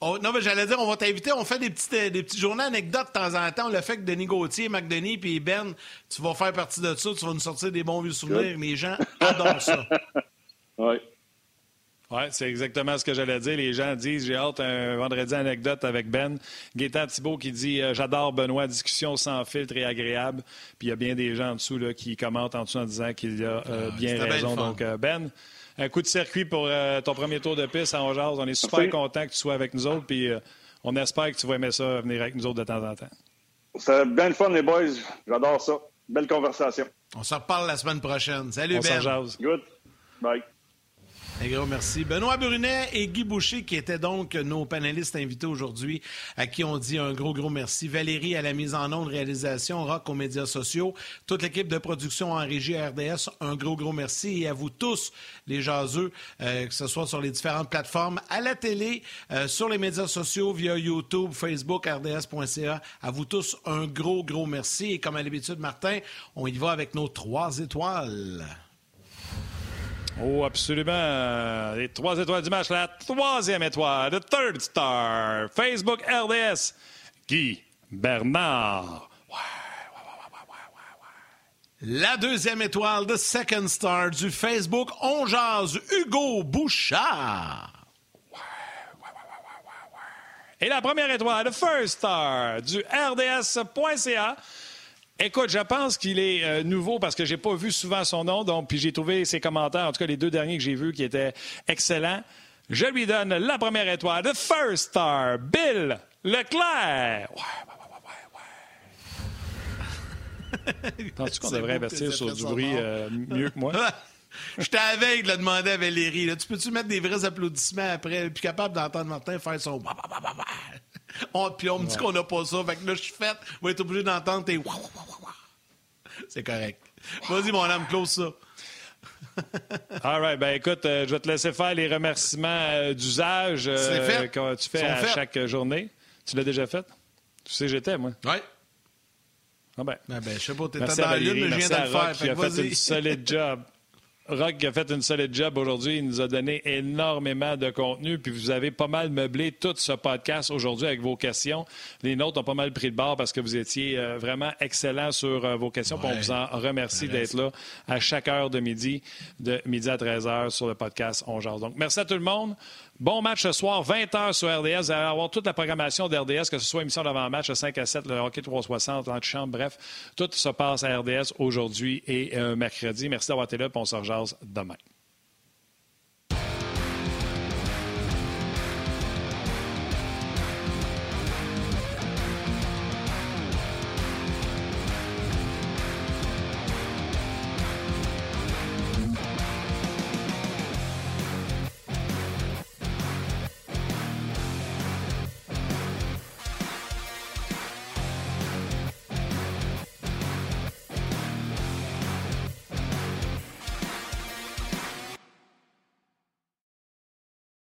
On- non, mais j'allais dire, on va t'inviter. On fait des petites, euh, des petits journaux anecdotes de temps en temps. On le fait avec Denis Gauthier, Marc Denis, puis Ben. Tu vas faire partie de ça. Tu vas nous sortir des bons vieux souvenirs. Les gens adorent ça. Oui. Oui, c'est exactement ce que j'allais dire. Les gens disent j'ai hâte un vendredi anecdote avec Ben. Gaétan Thibault qui dit euh, J'adore Benoît, discussion sans filtre et agréable. Puis il y a bien des gens en dessous là, qui commentent en dessous en disant qu'il a euh, Ah, bien raison. Donc, euh, Ben, un coup de circuit pour euh, ton premier tour de piste en jazz. On est super Merci. content que tu sois avec nous autres. Puis euh, on espère que tu vas aimer ça, venir avec nous autres de temps en temps. C'était bien le fun, les boys. J'adore ça. Belle conversation. On se reparle la semaine prochaine. Salut, On Ben. Good. Bye. Un gros merci. Benoît Brunet et Guy Boucher, qui étaient donc nos panélistes invités aujourd'hui, à qui on dit un gros, gros merci. Valérie à la mise en onde, réalisation, Rock aux médias sociaux, toute l'équipe de production en régie RDS, un gros, gros merci. Et à vous tous, les jaseux, euh, que ce soit sur les différentes plateformes, à la télé, euh, sur les médias sociaux, via YouTube, Facebook, RDS.ca. À vous tous, un gros, gros merci. Et comme à l'habitude, Martin, on y va avec nos trois étoiles. Oh, absolument. Les trois étoiles du match, la troisième étoile, the third star. Facebook RDS, Guy Bernard. La deuxième étoile, the second star du Facebook On Jazz, Hugo Bouchard. Et la première étoile, the first star du RDS.ca. Écoute, je pense qu'il est euh, nouveau parce que j'ai pas vu souvent son nom, donc puis j'ai trouvé ses commentaires, en tout cas les deux derniers que j'ai vus, qui étaient excellents. Je lui donne la première étoile, the first star, Bill Leclerc. Ouais, ouais, ouais, ouais, ouais. Penses-tu qu'on devrait investir sur du bruit euh, mieux que moi? Je t'avais de le demander à Valérie. Là. Tu peux-tu mettre des vrais applaudissements après? Puis capable d'entendre Martin faire son. On, puis on me dit qu'on n'a pas ça. Fait que là, je suis fait. On va être obligé d'entendre tes. C'est correct. Vas-y, mon âme, close ça. All right. Ben écoute, euh, je vais te laisser faire les remerciements euh, d'usage euh, que tu fais à chaque journée. Tu l'as déjà fait? Tu sais, j'étais, moi. Oui. Ah ben. Ah ben, je sais pas, t'étais dans la lune, mais je viens de le faire. Qui a fait une solide job. Rock a fait une solide job aujourd'hui. Il nous a donné énormément de contenu. Puis vous avez pas mal meublé tout ce podcast aujourd'hui avec vos questions. Les nôtres ont pas mal pris de bord parce que vous étiez euh, vraiment excellents sur euh, vos questions. on vous en remercie d'être là à chaque heure de midi, de midi à 13h sur le podcast On Jase. Donc, merci à tout le monde. Bon match ce soir, 20h sur RDS. Vous allez avoir toute la programmation d'RDS, que ce soit émission d'avant-match, 5 à 7, le hockey 360, l'antichambre, bref. Tout se passe à RDS aujourd'hui et euh, mercredi. Merci d'avoir été là, puis on se demain.